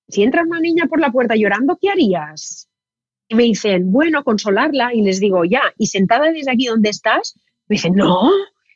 si entra una niña por la puerta llorando, ¿qué harías? Y me dicen, bueno, consolarla. Y les digo, ya, y sentada desde aquí donde estás, me dicen, no,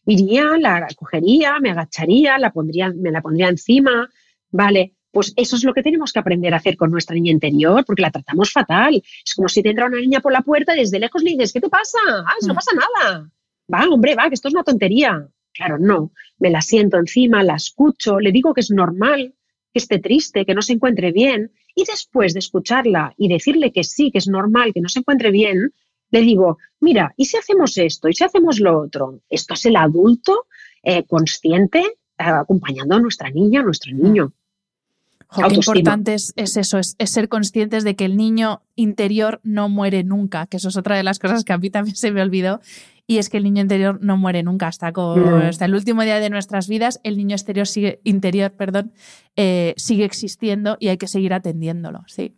iría, la cogería, me agacharía, la pondría, me la pondría encima, ¿vale? Pues eso es lo que tenemos que aprender a hacer con nuestra niña interior, porque la tratamos fatal. Es como si te entra una niña por la puerta y desde lejos le dices, ¿qué te pasa? Ah, no mm. pasa nada. Va, hombre, va, que esto es una tontería. Claro, no. Me la siento encima, la escucho, le digo que es normal, que esté triste, que no se encuentre bien. Y después de escucharla y decirle que sí, que es normal, que no se encuentre bien, le digo, mira, ¿y si hacemos esto? ¿Y si hacemos lo otro? Esto es el adulto eh, consciente eh, acompañando a nuestra niña, a nuestro niño qué importante es, eso, es, ser conscientes de que el niño interior no muere nunca, que eso es otra de las cosas que a mí también se me olvidó, y es que el niño interior no muere nunca, hasta, hasta el último día de nuestras vidas, el niño exterior sigue, interior perdón, eh, sigue existiendo y hay que seguir atendiéndolo, sí.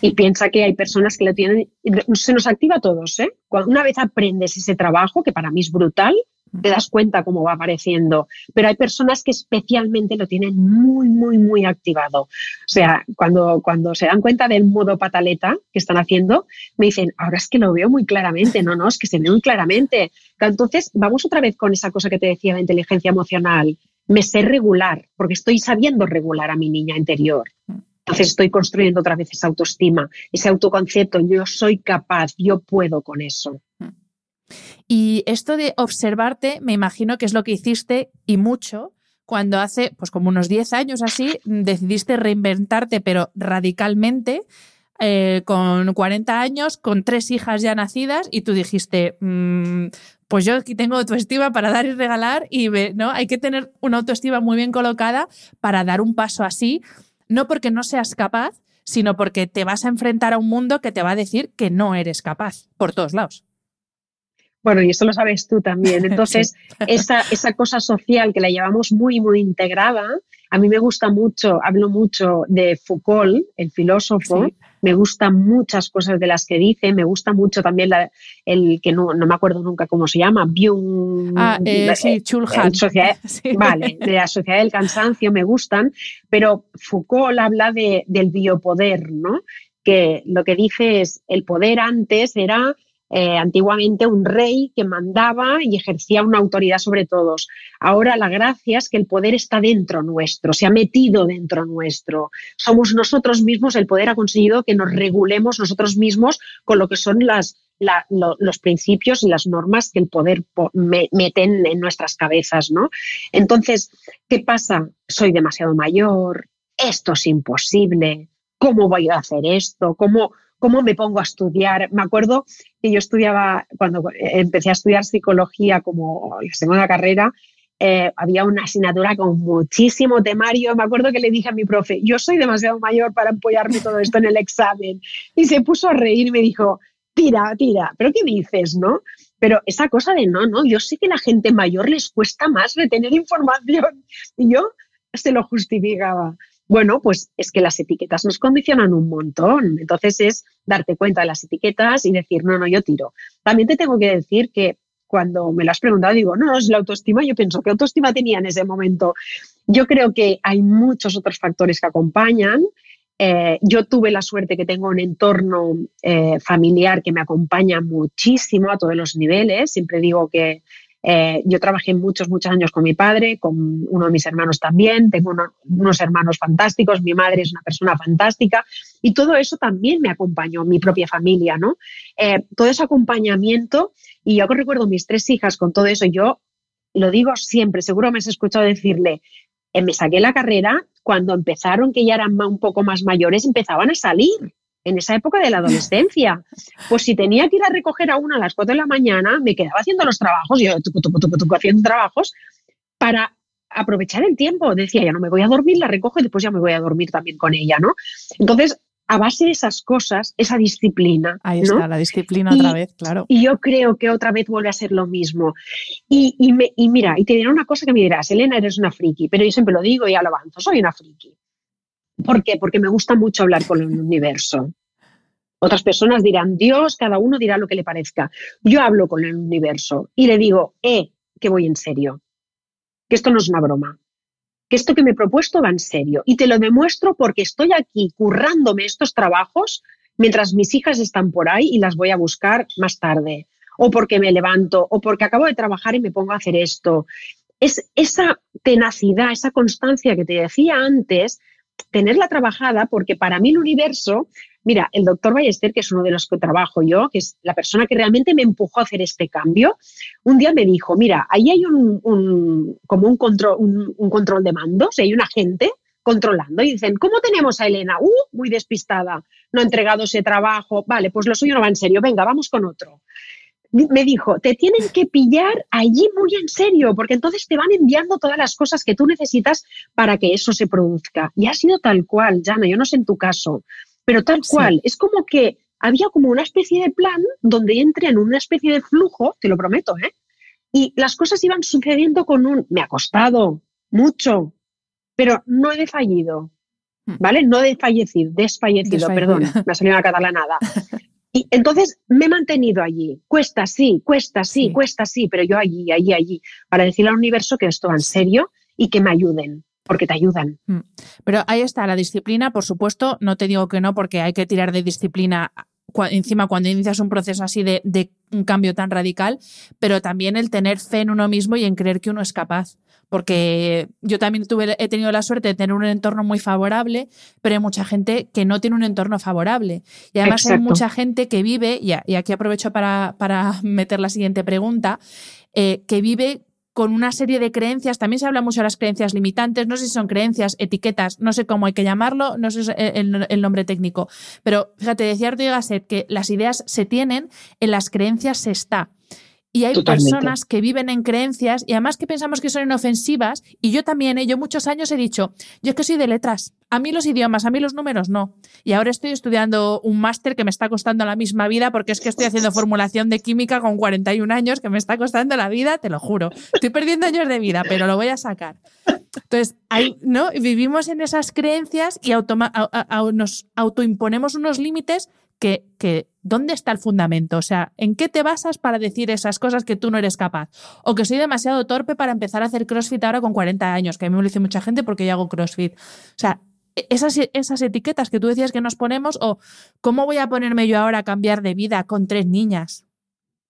Y piensa que hay personas que lo tienen, se nos activa a todos, ¿eh? una vez aprendes ese trabajo, que para mí es brutal, te das cuenta cómo va apareciendo. Pero hay personas que especialmente lo tienen muy, muy, muy activado. O sea, cuando, cuando se dan cuenta del modo pataleta que están haciendo, me dicen, ahora es que lo veo muy claramente. No, no, es que se ve muy claramente. Entonces, vamos otra vez con esa cosa que te decía de inteligencia emocional. Me sé regular, porque estoy sabiendo regular a mi niña interior. Entonces estoy construyendo otra vez esa autoestima, ese autoconcepto, yo soy capaz, yo puedo con eso. Y esto de observarte, me imagino que es lo que hiciste y mucho cuando hace, pues como unos 10 años así, decidiste reinventarte, pero radicalmente, eh, con 40 años, con tres hijas ya nacidas, y tú dijiste, mm, pues yo aquí tengo autoestima para dar y regalar, y ¿no? hay que tener una autoestima muy bien colocada para dar un paso así, no porque no seas capaz, sino porque te vas a enfrentar a un mundo que te va a decir que no eres capaz, por todos lados. Bueno, y eso lo sabes tú también. Entonces, esa, esa cosa social que la llevamos muy, muy integrada, a mí me gusta mucho, hablo mucho de Foucault, el filósofo, me gustan muchas cosas de las que dice, me gusta mucho también el que no, me acuerdo nunca cómo se llama, Byung. Ah, eh, sí, Chulhan. Vale, de la sociedad del cansancio me gustan, pero Foucault habla de, del biopoder, ¿no? Que lo que dice es, el poder antes era eh, antiguamente un rey que mandaba y ejercía una autoridad sobre todos. Ahora la gracia es que el poder está dentro nuestro, se ha metido dentro nuestro. Somos nosotros mismos, el poder ha conseguido que nos regulemos nosotros mismos con lo que son los principios y las normas que el poder meten en nuestras cabezas. ¿no? Entonces, ¿qué pasa? Soy demasiado mayor, esto es imposible, ¿cómo voy a hacer esto? ¿Cómo, ¿Cómo me pongo a estudiar? Me acuerdo que yo estudiaba, cuando empecé a estudiar psicología como la segunda carrera, eh, había una asignatura con muchísimo temario. Me acuerdo que le dije a mi profe, yo soy demasiado mayor para apoyarme todo esto en el examen. Y se puso a reír y me dijo, tira, tira, pero ¿qué dices, no? Pero esa cosa de no, no, yo sé que a la gente mayor les cuesta más retener información. Y yo se lo justificaba. Bueno, pues es que las etiquetas nos condicionan un montón. Entonces es darte cuenta de las etiquetas y decir, no, no, yo tiro. También te tengo que decir que cuando me lo has preguntado, digo, no, no, es la autoestima. Yo pienso, ¿qué autoestima tenía en ese momento? Yo creo que hay muchos otros factores que acompañan. Eh, yo tuve la suerte que tengo un entorno eh, familiar que me acompaña muchísimo a todos los niveles. Siempre digo que eh, yo trabajé muchos, muchos años con mi padre, con uno de mis hermanos también, tengo unos hermanos fantásticos, mi madre es una persona fantástica. Y todo eso también me acompañó, mi propia familia, ¿no? Eh, todo ese acompañamiento y yo recuerdo mis tres hijas con todo eso, yo lo digo siempre, seguro me has escuchado decirle, eh, me saqué la carrera cuando empezaron, que ya eran un poco más mayores, empezaban a salir en esa época de la adolescencia. Pues si tenía que ir a recoger a una a las 4 de la mañana, me quedaba haciendo los trabajos, yo haciendo trabajos para aprovechar el tiempo. Decía, ya no me voy a dormir, la recojo y después ya me voy a dormir también con ella, ¿no? Entonces, a base de esas cosas, esa disciplina. Ahí ¿no? está, la disciplina otra vez, claro. Y yo creo que otra vez vuelve a ser lo mismo. Y, y, me, y mira, y te diré una cosa que me dirás, Elena, eres una friki, pero yo siempre lo digo y ya lo avanzo, soy una friki. ¿Por qué? Porque me gusta mucho hablar con el universo. Otras personas dirán, Dios, cada uno dirá lo que le parezca. Yo hablo con el universo y le digo, eh, que voy en serio, que esto no es una broma, que esto que me he propuesto va en serio. Y te lo demuestro porque estoy aquí currándome estos trabajos mientras mis hijas están por ahí y las voy a buscar más tarde. O porque me levanto, o porque acabo de trabajar y me pongo a hacer esto. Es esa tenacidad, esa constancia que te decía antes, tenerla trabajada, porque para mí el universo, mira, el doctor Ballester, que es uno de los que trabajo yo, que es la persona que realmente me empujó a hacer este cambio, un día me dijo, mira, ahí hay un, un como un control, un, un, control de mandos, hay una gente controlando y dicen, ¿cómo tenemos a Elena? Uh, muy despistada, no ha entregado ese trabajo, vale, pues lo suyo no va en serio, venga, vamos con otro me dijo, te tienen que pillar allí muy en serio, porque entonces te van enviando todas las cosas que tú necesitas para que eso se produzca. Y ha sido tal cual, Jana, yo no sé en tu caso, pero tal cual. Sí. Es como que había como una especie de plan donde entré en una especie de flujo, te lo prometo, ¿eh? Y las cosas iban sucediendo con un, me ha costado mucho, pero no he fallido, ¿vale? No he fallecido, desfallecido, perdón, me ha salido una catalanada. Y entonces me he mantenido allí. Cuesta, sí, cuesta, sí, sí, cuesta, sí, pero yo allí, allí, allí, para decirle al universo que esto va en serio y que me ayuden, porque te ayudan. Pero ahí está, la disciplina, por supuesto, no te digo que no, porque hay que tirar de disciplina encima cuando inicias un proceso así de, de, un cambio tan radical, pero también el tener fe en uno mismo y en creer que uno es capaz. Porque yo también tuve, he tenido la suerte de tener un entorno muy favorable, pero hay mucha gente que no tiene un entorno favorable. Y además Exacto. hay mucha gente que vive, y, aquí aprovecho para, para, meter la siguiente pregunta, eh, que vive con una serie de creencias, también se habla mucho de las creencias limitantes, no sé si son creencias, etiquetas, no sé cómo hay que llamarlo, no sé el, el nombre técnico, pero fíjate, decía Arturo Gasset que las ideas se tienen, en las creencias se está. Y hay Totalmente. personas que viven en creencias y además que pensamos que son inofensivas. Y yo también, ¿eh? yo muchos años he dicho, yo es que soy de letras, a mí los idiomas, a mí los números no. Y ahora estoy estudiando un máster que me está costando la misma vida porque es que estoy haciendo formulación de química con 41 años que me está costando la vida, te lo juro. Estoy perdiendo años de vida, pero lo voy a sacar. Entonces, hay, ¿no? vivimos en esas creencias y automa a, a, nos autoimponemos unos límites que, ¿dónde está el fundamento? O sea, ¿en qué te basas para decir esas cosas que tú no eres capaz? O que soy demasiado torpe para empezar a hacer CrossFit ahora con 40 años, que a mí me lo dice mucha gente porque yo hago CrossFit. O sea, esas, esas etiquetas que tú decías que nos ponemos, o ¿cómo voy a ponerme yo ahora a cambiar de vida con tres niñas?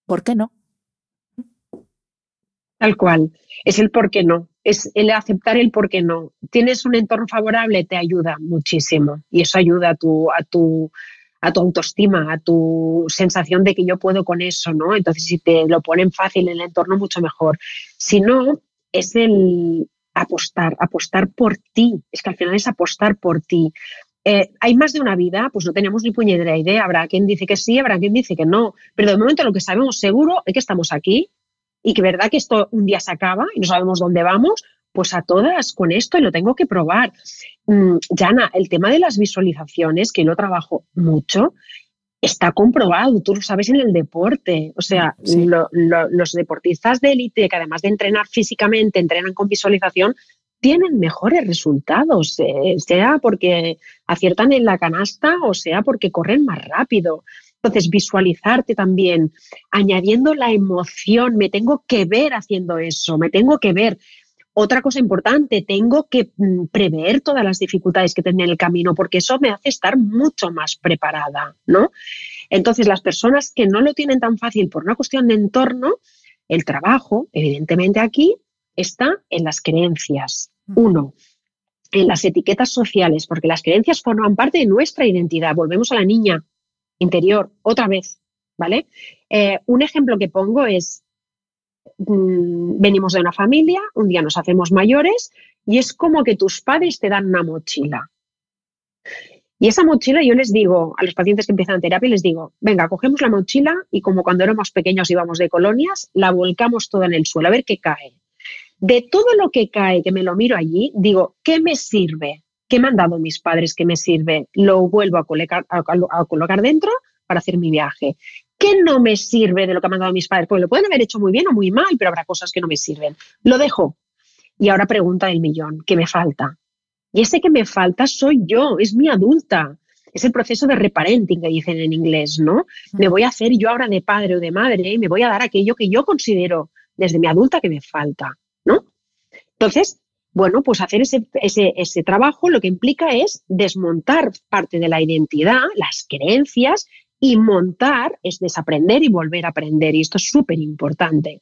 ¿Por qué no? Tal cual. Es el por qué no. Es el aceptar el por qué no. Tienes un entorno favorable, te ayuda muchísimo. Y eso ayuda a tu, a tu, a tu autoestima, a tu sensación de que yo puedo con eso, ¿no? Entonces, si te lo ponen fácil en el entorno, mucho mejor. Si no, es el apostar, apostar por ti. Es que al final es apostar por ti. Eh, hay más de una vida, pues no tenemos ni puñetera idea. Habrá quien dice que sí, habrá quien dice que no. Pero de momento lo que sabemos seguro es que estamos aquí y que verdad que esto un día se acaba y no sabemos dónde vamos, pues a todas con esto y lo tengo que probar. Mm, Jana, el tema de las visualizaciones, que lo trabajo mucho, está comprobado, tú lo sabes en el deporte. O sea, sí. lo, lo, los deportistas de élite, que además de entrenar físicamente, entrenan con visualización, tienen mejores resultados, eh, sea porque aciertan en la canasta o sea porque corren más rápido. Entonces, visualizarte también, añadiendo la emoción, me tengo que ver haciendo eso, me tengo que ver. Otra cosa importante, tengo que mm, prever todas las dificultades que tendré en el camino, porque eso me hace estar mucho más preparada, ¿no? Entonces, las personas que no lo tienen tan fácil por una cuestión de entorno, el trabajo, evidentemente aquí, está en las creencias. Uno, en las etiquetas sociales, porque las creencias forman parte de nuestra identidad. Volvemos a la niña interior, otra vez, ¿vale? Eh, un ejemplo que pongo es, mmm, venimos de una familia, un día nos hacemos mayores y es como que tus padres te dan una mochila. Y esa mochila yo les digo a los pacientes que empiezan terapia, les digo, venga, cogemos la mochila y como cuando éramos pequeños íbamos de colonias, la volcamos toda en el suelo, a ver qué cae. De todo lo que cae, que me lo miro allí, digo, ¿qué me sirve? ¿Qué me han dado mis padres que me sirve? Lo vuelvo a colocar, a, colocar dentro para hacer mi viaje. ¿Qué no me sirve de lo que han dado mis padres? Pues lo pueden haber hecho muy bien o muy mal, pero habrá cosas que no me sirven. Lo dejo. Y ahora pregunta el millón, ¿qué me falta? Y ese que me falta soy yo, es mi adulta. Es el proceso de reparenting que dicen en inglés, ¿no? Me voy a hacer yo ahora de padre o de madre y me voy a dar aquello que yo considero desde mi adulta que me falta, ¿no? Entonces, bueno, pues hacer ese, ese, trabajo lo que implica es desmontar parte de la identidad, las creencias y montar es desaprender y volver a aprender. Y esto es súper importante.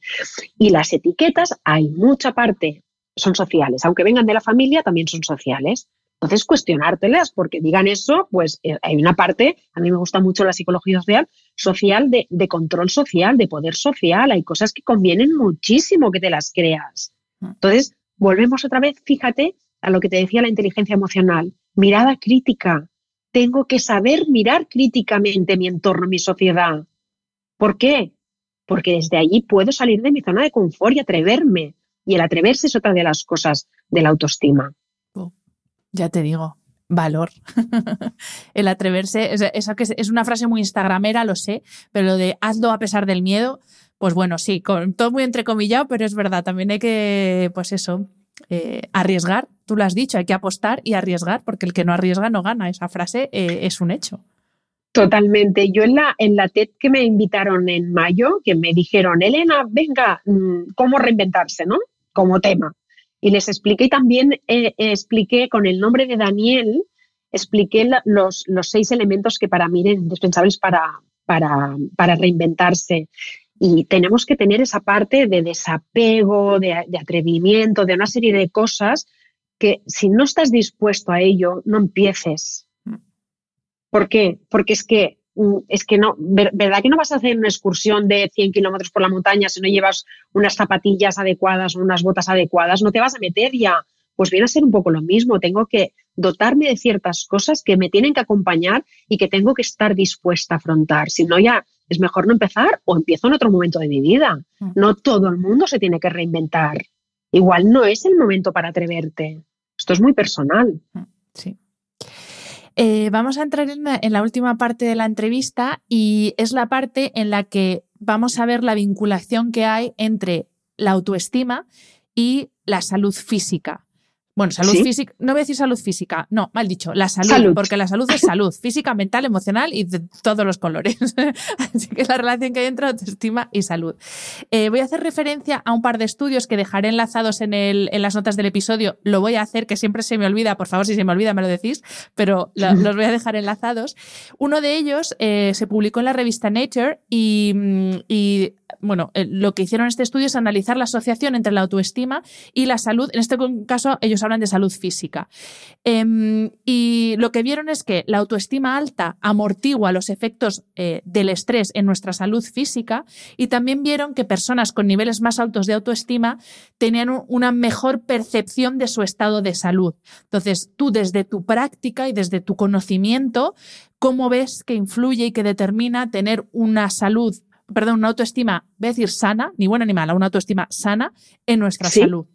Y las etiquetas, hay mucha parte, son sociales. Aunque vengan de la familia, también son sociales. Entonces, cuestionártelas, porque digan eso, pues eh, hay una parte, a mí me gusta mucho la psicología social, social de, de control social, de poder social. Hay cosas que convienen muchísimo que te las creas. Mm. Entonces, Volvemos otra vez, fíjate, a lo que te decía la inteligencia emocional. Mirada crítica. Tengo que saber mirar críticamente mi entorno, mi sociedad. ¿Por qué? Porque desde allí puedo salir de mi zona de confort y atreverme. Y el atreverse es otra de las cosas de la autoestima. Ya te digo, valor. el atreverse, esa que es una frase muy instagramera, lo sé, pero lo de hazlo a pesar del miedo, pues bueno, sí, con todo muy entrecomillado, pero es verdad, también hay que, pues eso, eh, arriesgar. Tú lo has dicho, hay que apostar y arriesgar, porque el que no arriesga no gana. Esa frase eh, es un hecho. Totalmente. Yo en la, en la TED que me invitaron en mayo, que me dijeron, Elena, venga, mm, ¿cómo reinventarse, no? Como tema. Y les expliqué también, eh, expliqué con el nombre de Daniel, expliqué los, los seis elementos que para mí eran indispensables para, para, para reinventarse. Y tenemos que tener esa parte de desapego, de, atrevimiento, de una serie de cosas que si no estás dispuesto a ello, no empieces. ¿Por qué? Porque es que, mm, es que no, ¿verdad que no vas a hacer una excursión de 100 kilómetros por la montaña si no llevas unas zapatillas adecuadas o unas botas adecuadas? No te vas a meter ya. Pues viene a ser un poco lo mismo. Tengo que dotarme de ciertas cosas que me tienen que acompañar y que tengo que estar dispuesta a afrontar. Si no, ya es mejor no empezar o empiezo en otro momento de mi vida. Mm. No todo el mundo se tiene que reinventar. Igual no es el momento para atreverte. Esto es muy personal. Mm, sí. Eh, vamos a entrar en en la, última parte de la entrevista y es la parte en la que vamos a ver la vinculación que hay entre la autoestima y la salud física. Bueno, salud física, no voy a decir salud física, no, mal dicho, la salud, porque la salud es salud, física, mental, emocional y de todos los colores. Así que la relación que hay entre autoestima y salud. Eh, voy a hacer referencia a un par de estudios que dejaré enlazados en, el, en las notas del episodio. Lo voy a hacer, que siempre se me olvida, por favor, si se me olvida me lo decís, pero los voy a dejar enlazados. Uno de ellos eh, se publicó en la revista Nature y, mm, y bueno, eh, lo que hicieron en este estudio es analizar la asociación entre la autoestima y la salud. En este caso, ellos hablan de salud física. Em, y lo que vieron es que la autoestima alta amortigua los efectos eh, del estrés en nuestra salud física y también vieron que personas con niveles más altos de autoestima tenían una mejor percepción de su estado de salud. Entonces, tú desde tu práctica y desde tu conocimiento, ¿cómo ves que influye y que determina tener una salud perdón, una autoestima, voy a decir sana, ni buena ni mala, una autoestima sana en nuestra salud.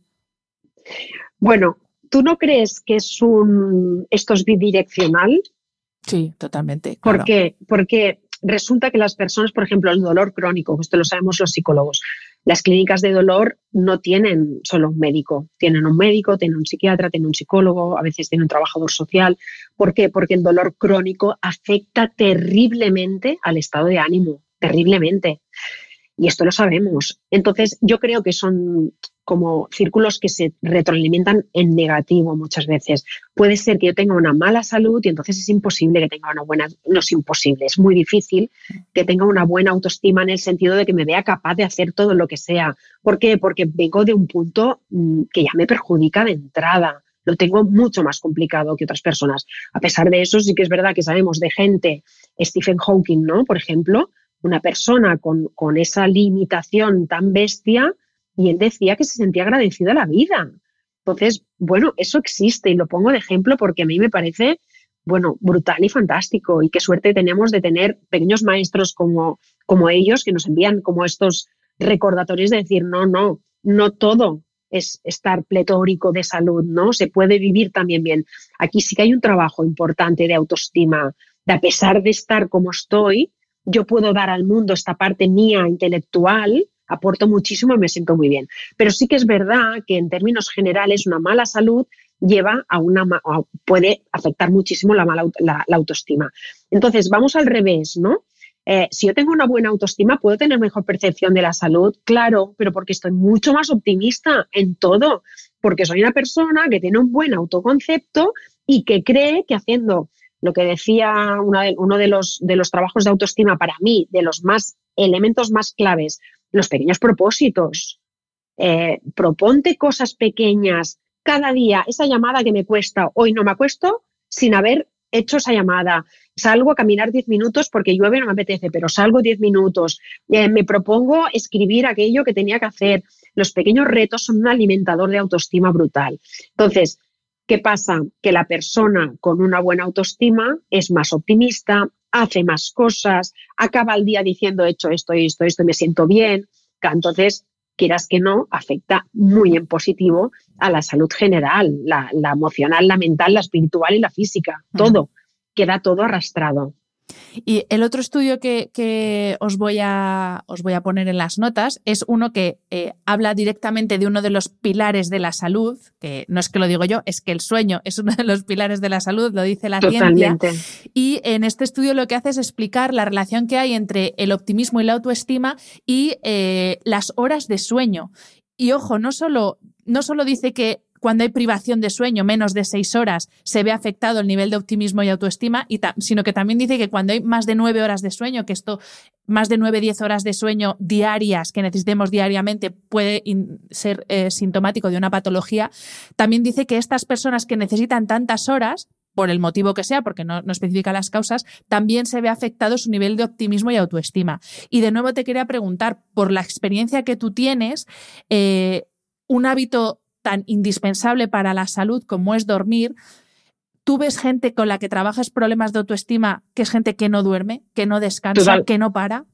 Bueno, ¿tú no crees que es un esto es bidireccional? Sí, totalmente. ¿Por qué? Porque resulta que las personas, por ejemplo, el dolor crónico, esto lo sabemos los psicólogos, las clínicas de dolor no tienen solo un médico, tienen un médico, tienen un psiquiatra, tienen un psicólogo, a veces tienen un trabajador social. ¿Por qué? Porque el dolor crónico afecta terriblemente al estado de ánimo terriblemente. Y esto lo sabemos. Entonces, yo creo que son como círculos que se retroalimentan en negativo muchas veces. Puede ser que yo tenga una mala salud y entonces es imposible que tenga una buena, no es imposible, es muy difícil que tenga una buena autoestima en el sentido de que me vea capaz de hacer todo lo que sea. ¿Por qué? Porque vengo de un punto mm, que ya me perjudica de entrada. Lo tengo mucho más complicado que otras personas. A pesar de eso, sí que es verdad que sabemos de gente, Stephen Hawking, ¿no? Por ejemplo, una persona con, con, esa limitación tan bestia y él decía que se sentía agradecido a la vida. Entonces, bueno, eso existe y lo pongo de ejemplo porque a mí me parece, bueno, brutal y fantástico y qué suerte tenemos de tener pequeños maestros como, como ellos que nos envían como estos recordatorios de decir, no, no, no todo es estar pletórico de salud, ¿no? Se puede vivir también bien. Aquí sí que hay un trabajo importante de autoestima, de a pesar de estar como estoy, yo puedo dar al mundo esta parte mía intelectual, aporto muchísimo y me siento muy bien. Pero sí que es verdad que en términos generales una mala salud lleva a una puede afectar muchísimo la mala la, autoestima. Entonces, vamos al revés, ¿no? Eh, si yo tengo una buena autoestima, puedo tener mejor percepción de la salud, claro, pero porque estoy mucho más optimista en todo, porque soy una persona que tiene un buen autoconcepto y que cree que haciendo lo que decía uno de los, de los trabajos de autoestima para mí, de los más elementos más claves, los pequeños propósitos. Eh, proponte cosas pequeñas cada día. Esa llamada que me cuesta, hoy no me acuesto sin haber hecho esa llamada. Salgo a caminar 10 minutos porque llueve, no me apetece, pero salgo 10 minutos. Eh, me propongo escribir aquello que tenía que hacer. Los pequeños retos son un alimentador de autoestima brutal. Entonces, ¿qué pasa? Que la persona con una buena autoestima es más optimista, hace más cosas, acaba el día diciendo he hecho esto y esto, esto y me siento bien. Entonces, quieras que no, afecta muy en positivo a la salud general, la, la emocional, la mental, la espiritual y la física. Todo, queda todo arrastrado. Y el otro estudio que, os, voy a, os, voy a, poner en las notas es uno que eh, habla directamente de uno de los pilares de la salud, que no es que lo digo yo, es que el sueño es uno de los pilares de la salud, lo dice la ciencia. Y en este estudio lo que hace es explicar la relación que hay entre el optimismo y la autoestima y eh, las horas de sueño. Y ojo, no solo, no solo dice que cuando hay privación de sueño, menos de seis horas, se ve afectado el nivel de optimismo y autoestima, y sino que también dice que cuando hay más de nueve horas de sueño, que esto, más de nueve, diez horas de sueño diarias que necesitemos diariamente puede ser eh, sintomático de una patología, también dice que estas personas que necesitan tantas horas, por el motivo que sea, porque no, especifica las causas, también se ve afectado su nivel de optimismo y autoestima. Y de nuevo te quería preguntar, por la experiencia que tú tienes, eh, un hábito tan indispensable para la salud como es dormir, tú ves gente con la que trabajas problemas de autoestima, que es gente que no duerme, que no descansa, que no para.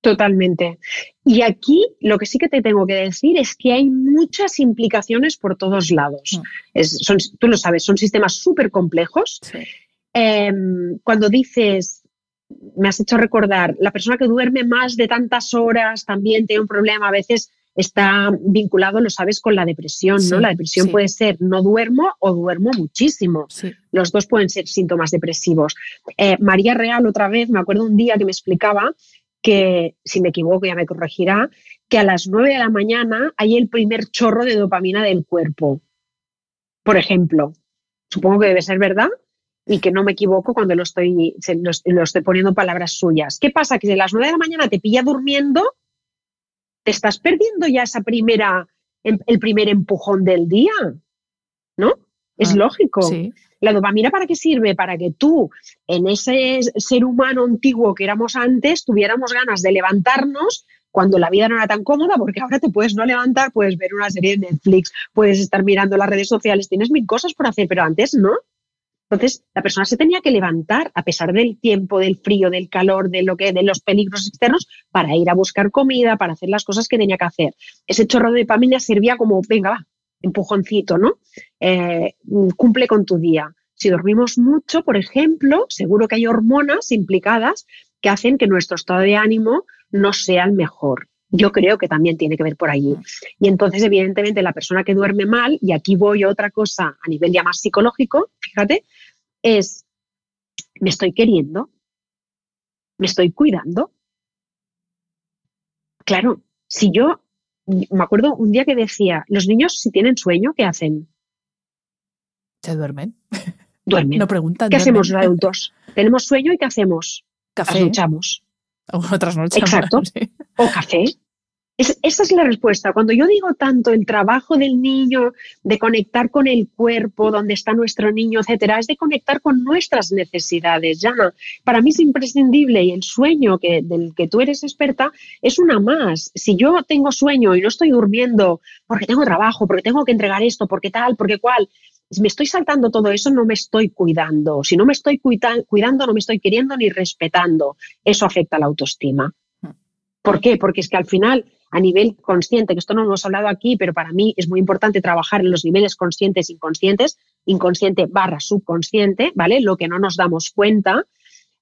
Totalmente. Y aquí lo que sí que te tengo que decir es que hay muchas implicaciones por todos lados. Mm. tú lo sabes, son sistemas súper complejos. Em, cuando dices, me has hecho recordar, la persona que duerme más de tantas horas también tiene un problema a veces está vinculado, lo sabes, con la depresión, ¿no? La depresión puede ser no duermo o duermo muchísimo. Los dos pueden ser síntomas depresivos. Eh, María Real, otra vez, me acuerdo un día que me explicaba que, si me equivoco ya me corregirá, que a las 9 de la mañana hay el primer chorro de dopamina del cuerpo. Por ejemplo, supongo que debe ser verdad y que no me equivoco cuando lo estoy, lo, estoy poniendo palabras suyas. ¿Qué pasa? Que si a las 9 de la mañana te pilla durmiendo, te estás perdiendo ya esa primera, em, el primer empujón del día, ¿no? Es ah, lógico. La dopamina para qué sirve? Para que tú, en ese ser humano antiguo que éramos antes, tuviéramos ganas de levantarnos cuando la vida no era tan cómoda, porque ahora te puedes no levantar, puedes ver una serie de Netflix, puedes estar mirando las redes sociales, tienes mil cosas por hacer, pero antes no. Entonces, la persona se tenía que levantar a pesar del tiempo, del frío, del calor, de lo que, de los peligros externos, para ir a buscar comida, para hacer las cosas que tenía que hacer. Ese chorro de dopamina servía como, venga, va, empujoncito, ¿no? Eh, cumple con tu día. Si dormimos mucho, por ejemplo, seguro que hay hormonas implicadas que hacen que nuestro estado de ánimo no sea el mejor. Yo creo que también tiene que ver por allí. Y entonces, evidentemente, la persona que duerme mal, y aquí voy a otra cosa a nivel ya más psicológico, fíjate, es, me estoy queriendo, me estoy cuidando. Claro, si yo, me acuerdo un día que decía, los niños si tienen sueño, ¿qué hacen? Se duermen. Duermen. No preguntan. ¿Qué hacemos los adultos? Tenemos sueño y ¿qué hacemos? Café. Trasnochamos. O otras noches. Exacto. O café esa es la respuesta. Cuando yo digo tanto el trabajo del niño, de conectar con el cuerpo, donde está nuestro niño, etcétera, es de conectar con nuestras necesidades. Ya para mí es imprescindible y el sueño que, del que tú eres experta es una más. Si yo tengo sueño y no estoy durmiendo porque tengo trabajo, porque tengo que entregar esto, porque tal, porque cual, me estoy saltando todo eso, no me estoy cuidando. Si no me estoy cuidando, no me estoy queriendo ni respetando. Eso afecta a la autoestima. ¿Por qué? Porque es que al final a nivel consciente, que esto no lo hemos hablado aquí, pero para mí es muy importante trabajar en los niveles conscientes e inconscientes, inconsciente barra subconsciente, ¿vale? Lo que no nos damos cuenta.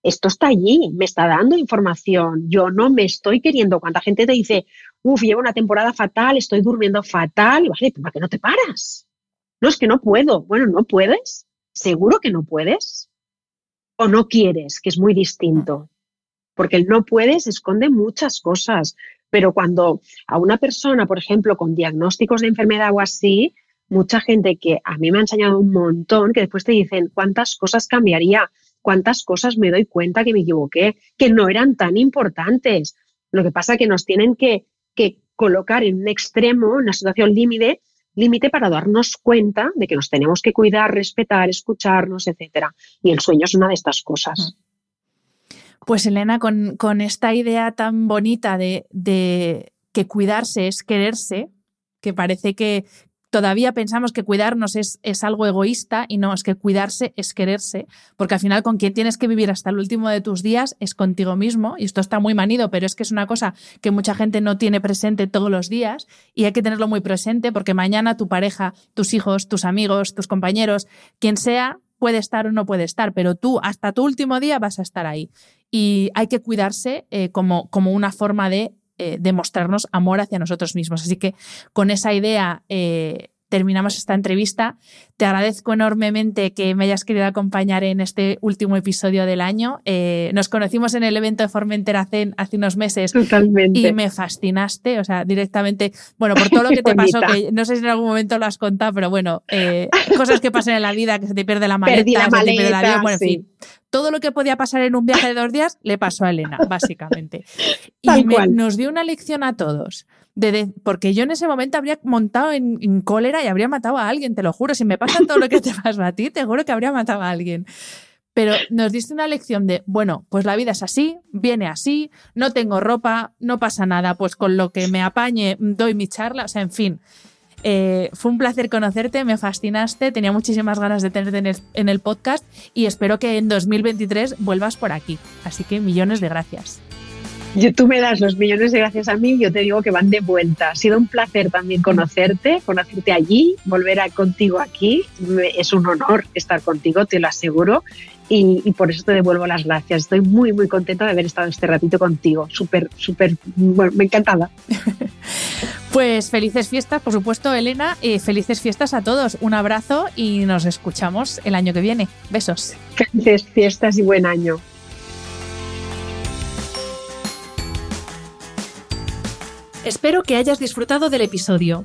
Esto está allí, me está dando información. Yo no me estoy queriendo. Cuánta gente te dice, uff, llevo una temporada fatal, estoy durmiendo fatal, ¿vale? ¿Para qué no te paras? No, es que no puedo. Bueno, no puedes. ¿Seguro que no puedes? ¿O no quieres? Que es muy distinto. Porque el no puedes esconde muchas cosas. Pero cuando a una persona, por ejemplo, con diagnósticos de enfermedad o así, mucha gente que a mí me ha enseñado un montón, que después te dicen cuántas cosas cambiaría, cuántas cosas me doy cuenta que me equivoqué, que no eran tan importantes. Lo que pasa es que nos tienen que, que colocar en un extremo, en una situación límite, límite para darnos cuenta de que nos tenemos que cuidar, respetar, escucharnos, etcétera. Y el sueño es una de estas cosas. Pues Elena, con, con esta idea tan bonita de, de, que cuidarse es quererse, que parece que, todavía pensamos que cuidarnos es, es, algo egoísta y no, es que cuidarse es quererse, porque al final con quien tienes que vivir hasta el último de tus días es contigo mismo, y esto está muy manido, pero es que es una cosa que mucha gente no tiene presente todos los días y hay que tenerlo muy presente porque mañana tu pareja, tus hijos, tus amigos, tus compañeros, quien sea, puede estar o no puede estar, pero tú hasta tu último día vas a estar ahí. Y hay que cuidarse eh, como, como una forma de eh, demostrarnos amor hacia nosotros mismos. Así que con esa idea eh, terminamos esta entrevista. Te agradezco enormemente que me hayas querido acompañar en este último episodio del año. Eh, nos conocimos en el evento de Formentera Zen hace unos meses Totalmente. y me fascinaste, o sea, directamente, bueno, por todo lo que te pasó, que no sé si en algún momento lo has contado, pero bueno, eh, cosas que pasan en la vida, que se te pierde la maleta, la se te pierde el avión, bueno, sí. en fin. Todo lo que podía pasar en un viaje de dos días le pasó a Elena, básicamente. Y me- nos dio una lección a todos. de- de- porque yo en ese momento habría montado en, en cólera y habría matado a alguien, te lo juro. Si me pasa todo lo que te pasa a ti, te juro que habría matado a alguien. Pero nos diste una lección de, bueno, pues la vida es así, viene así, no tengo ropa, no pasa nada, pues con lo que me apañe doy mi charla, o sea, en fin. Eh, fue un placer conocerte, me fascinaste, tenía muchísimas ganas de tenerte en el, podcast y espero que en 2023 vuelvas por aquí. Así que millones de gracias. Yo, tú me das los millones de gracias a mí, yo te digo que van de vuelta. Ha sido un placer también conocerte, conocerte allí, volver a, contigo aquí. Es un honor estar contigo, te lo aseguro. Y, y por eso te devuelvo las gracias. Estoy muy, muy contenta de haber estado este ratito contigo. Súper, súper, bueno, me encantaba. Pues felices fiestas, por supuesto, Elena, y felices fiestas a todos. Un abrazo y nos escuchamos el año que viene. Besos. Felices fiestas y buen año. Espero que hayas disfrutado del episodio.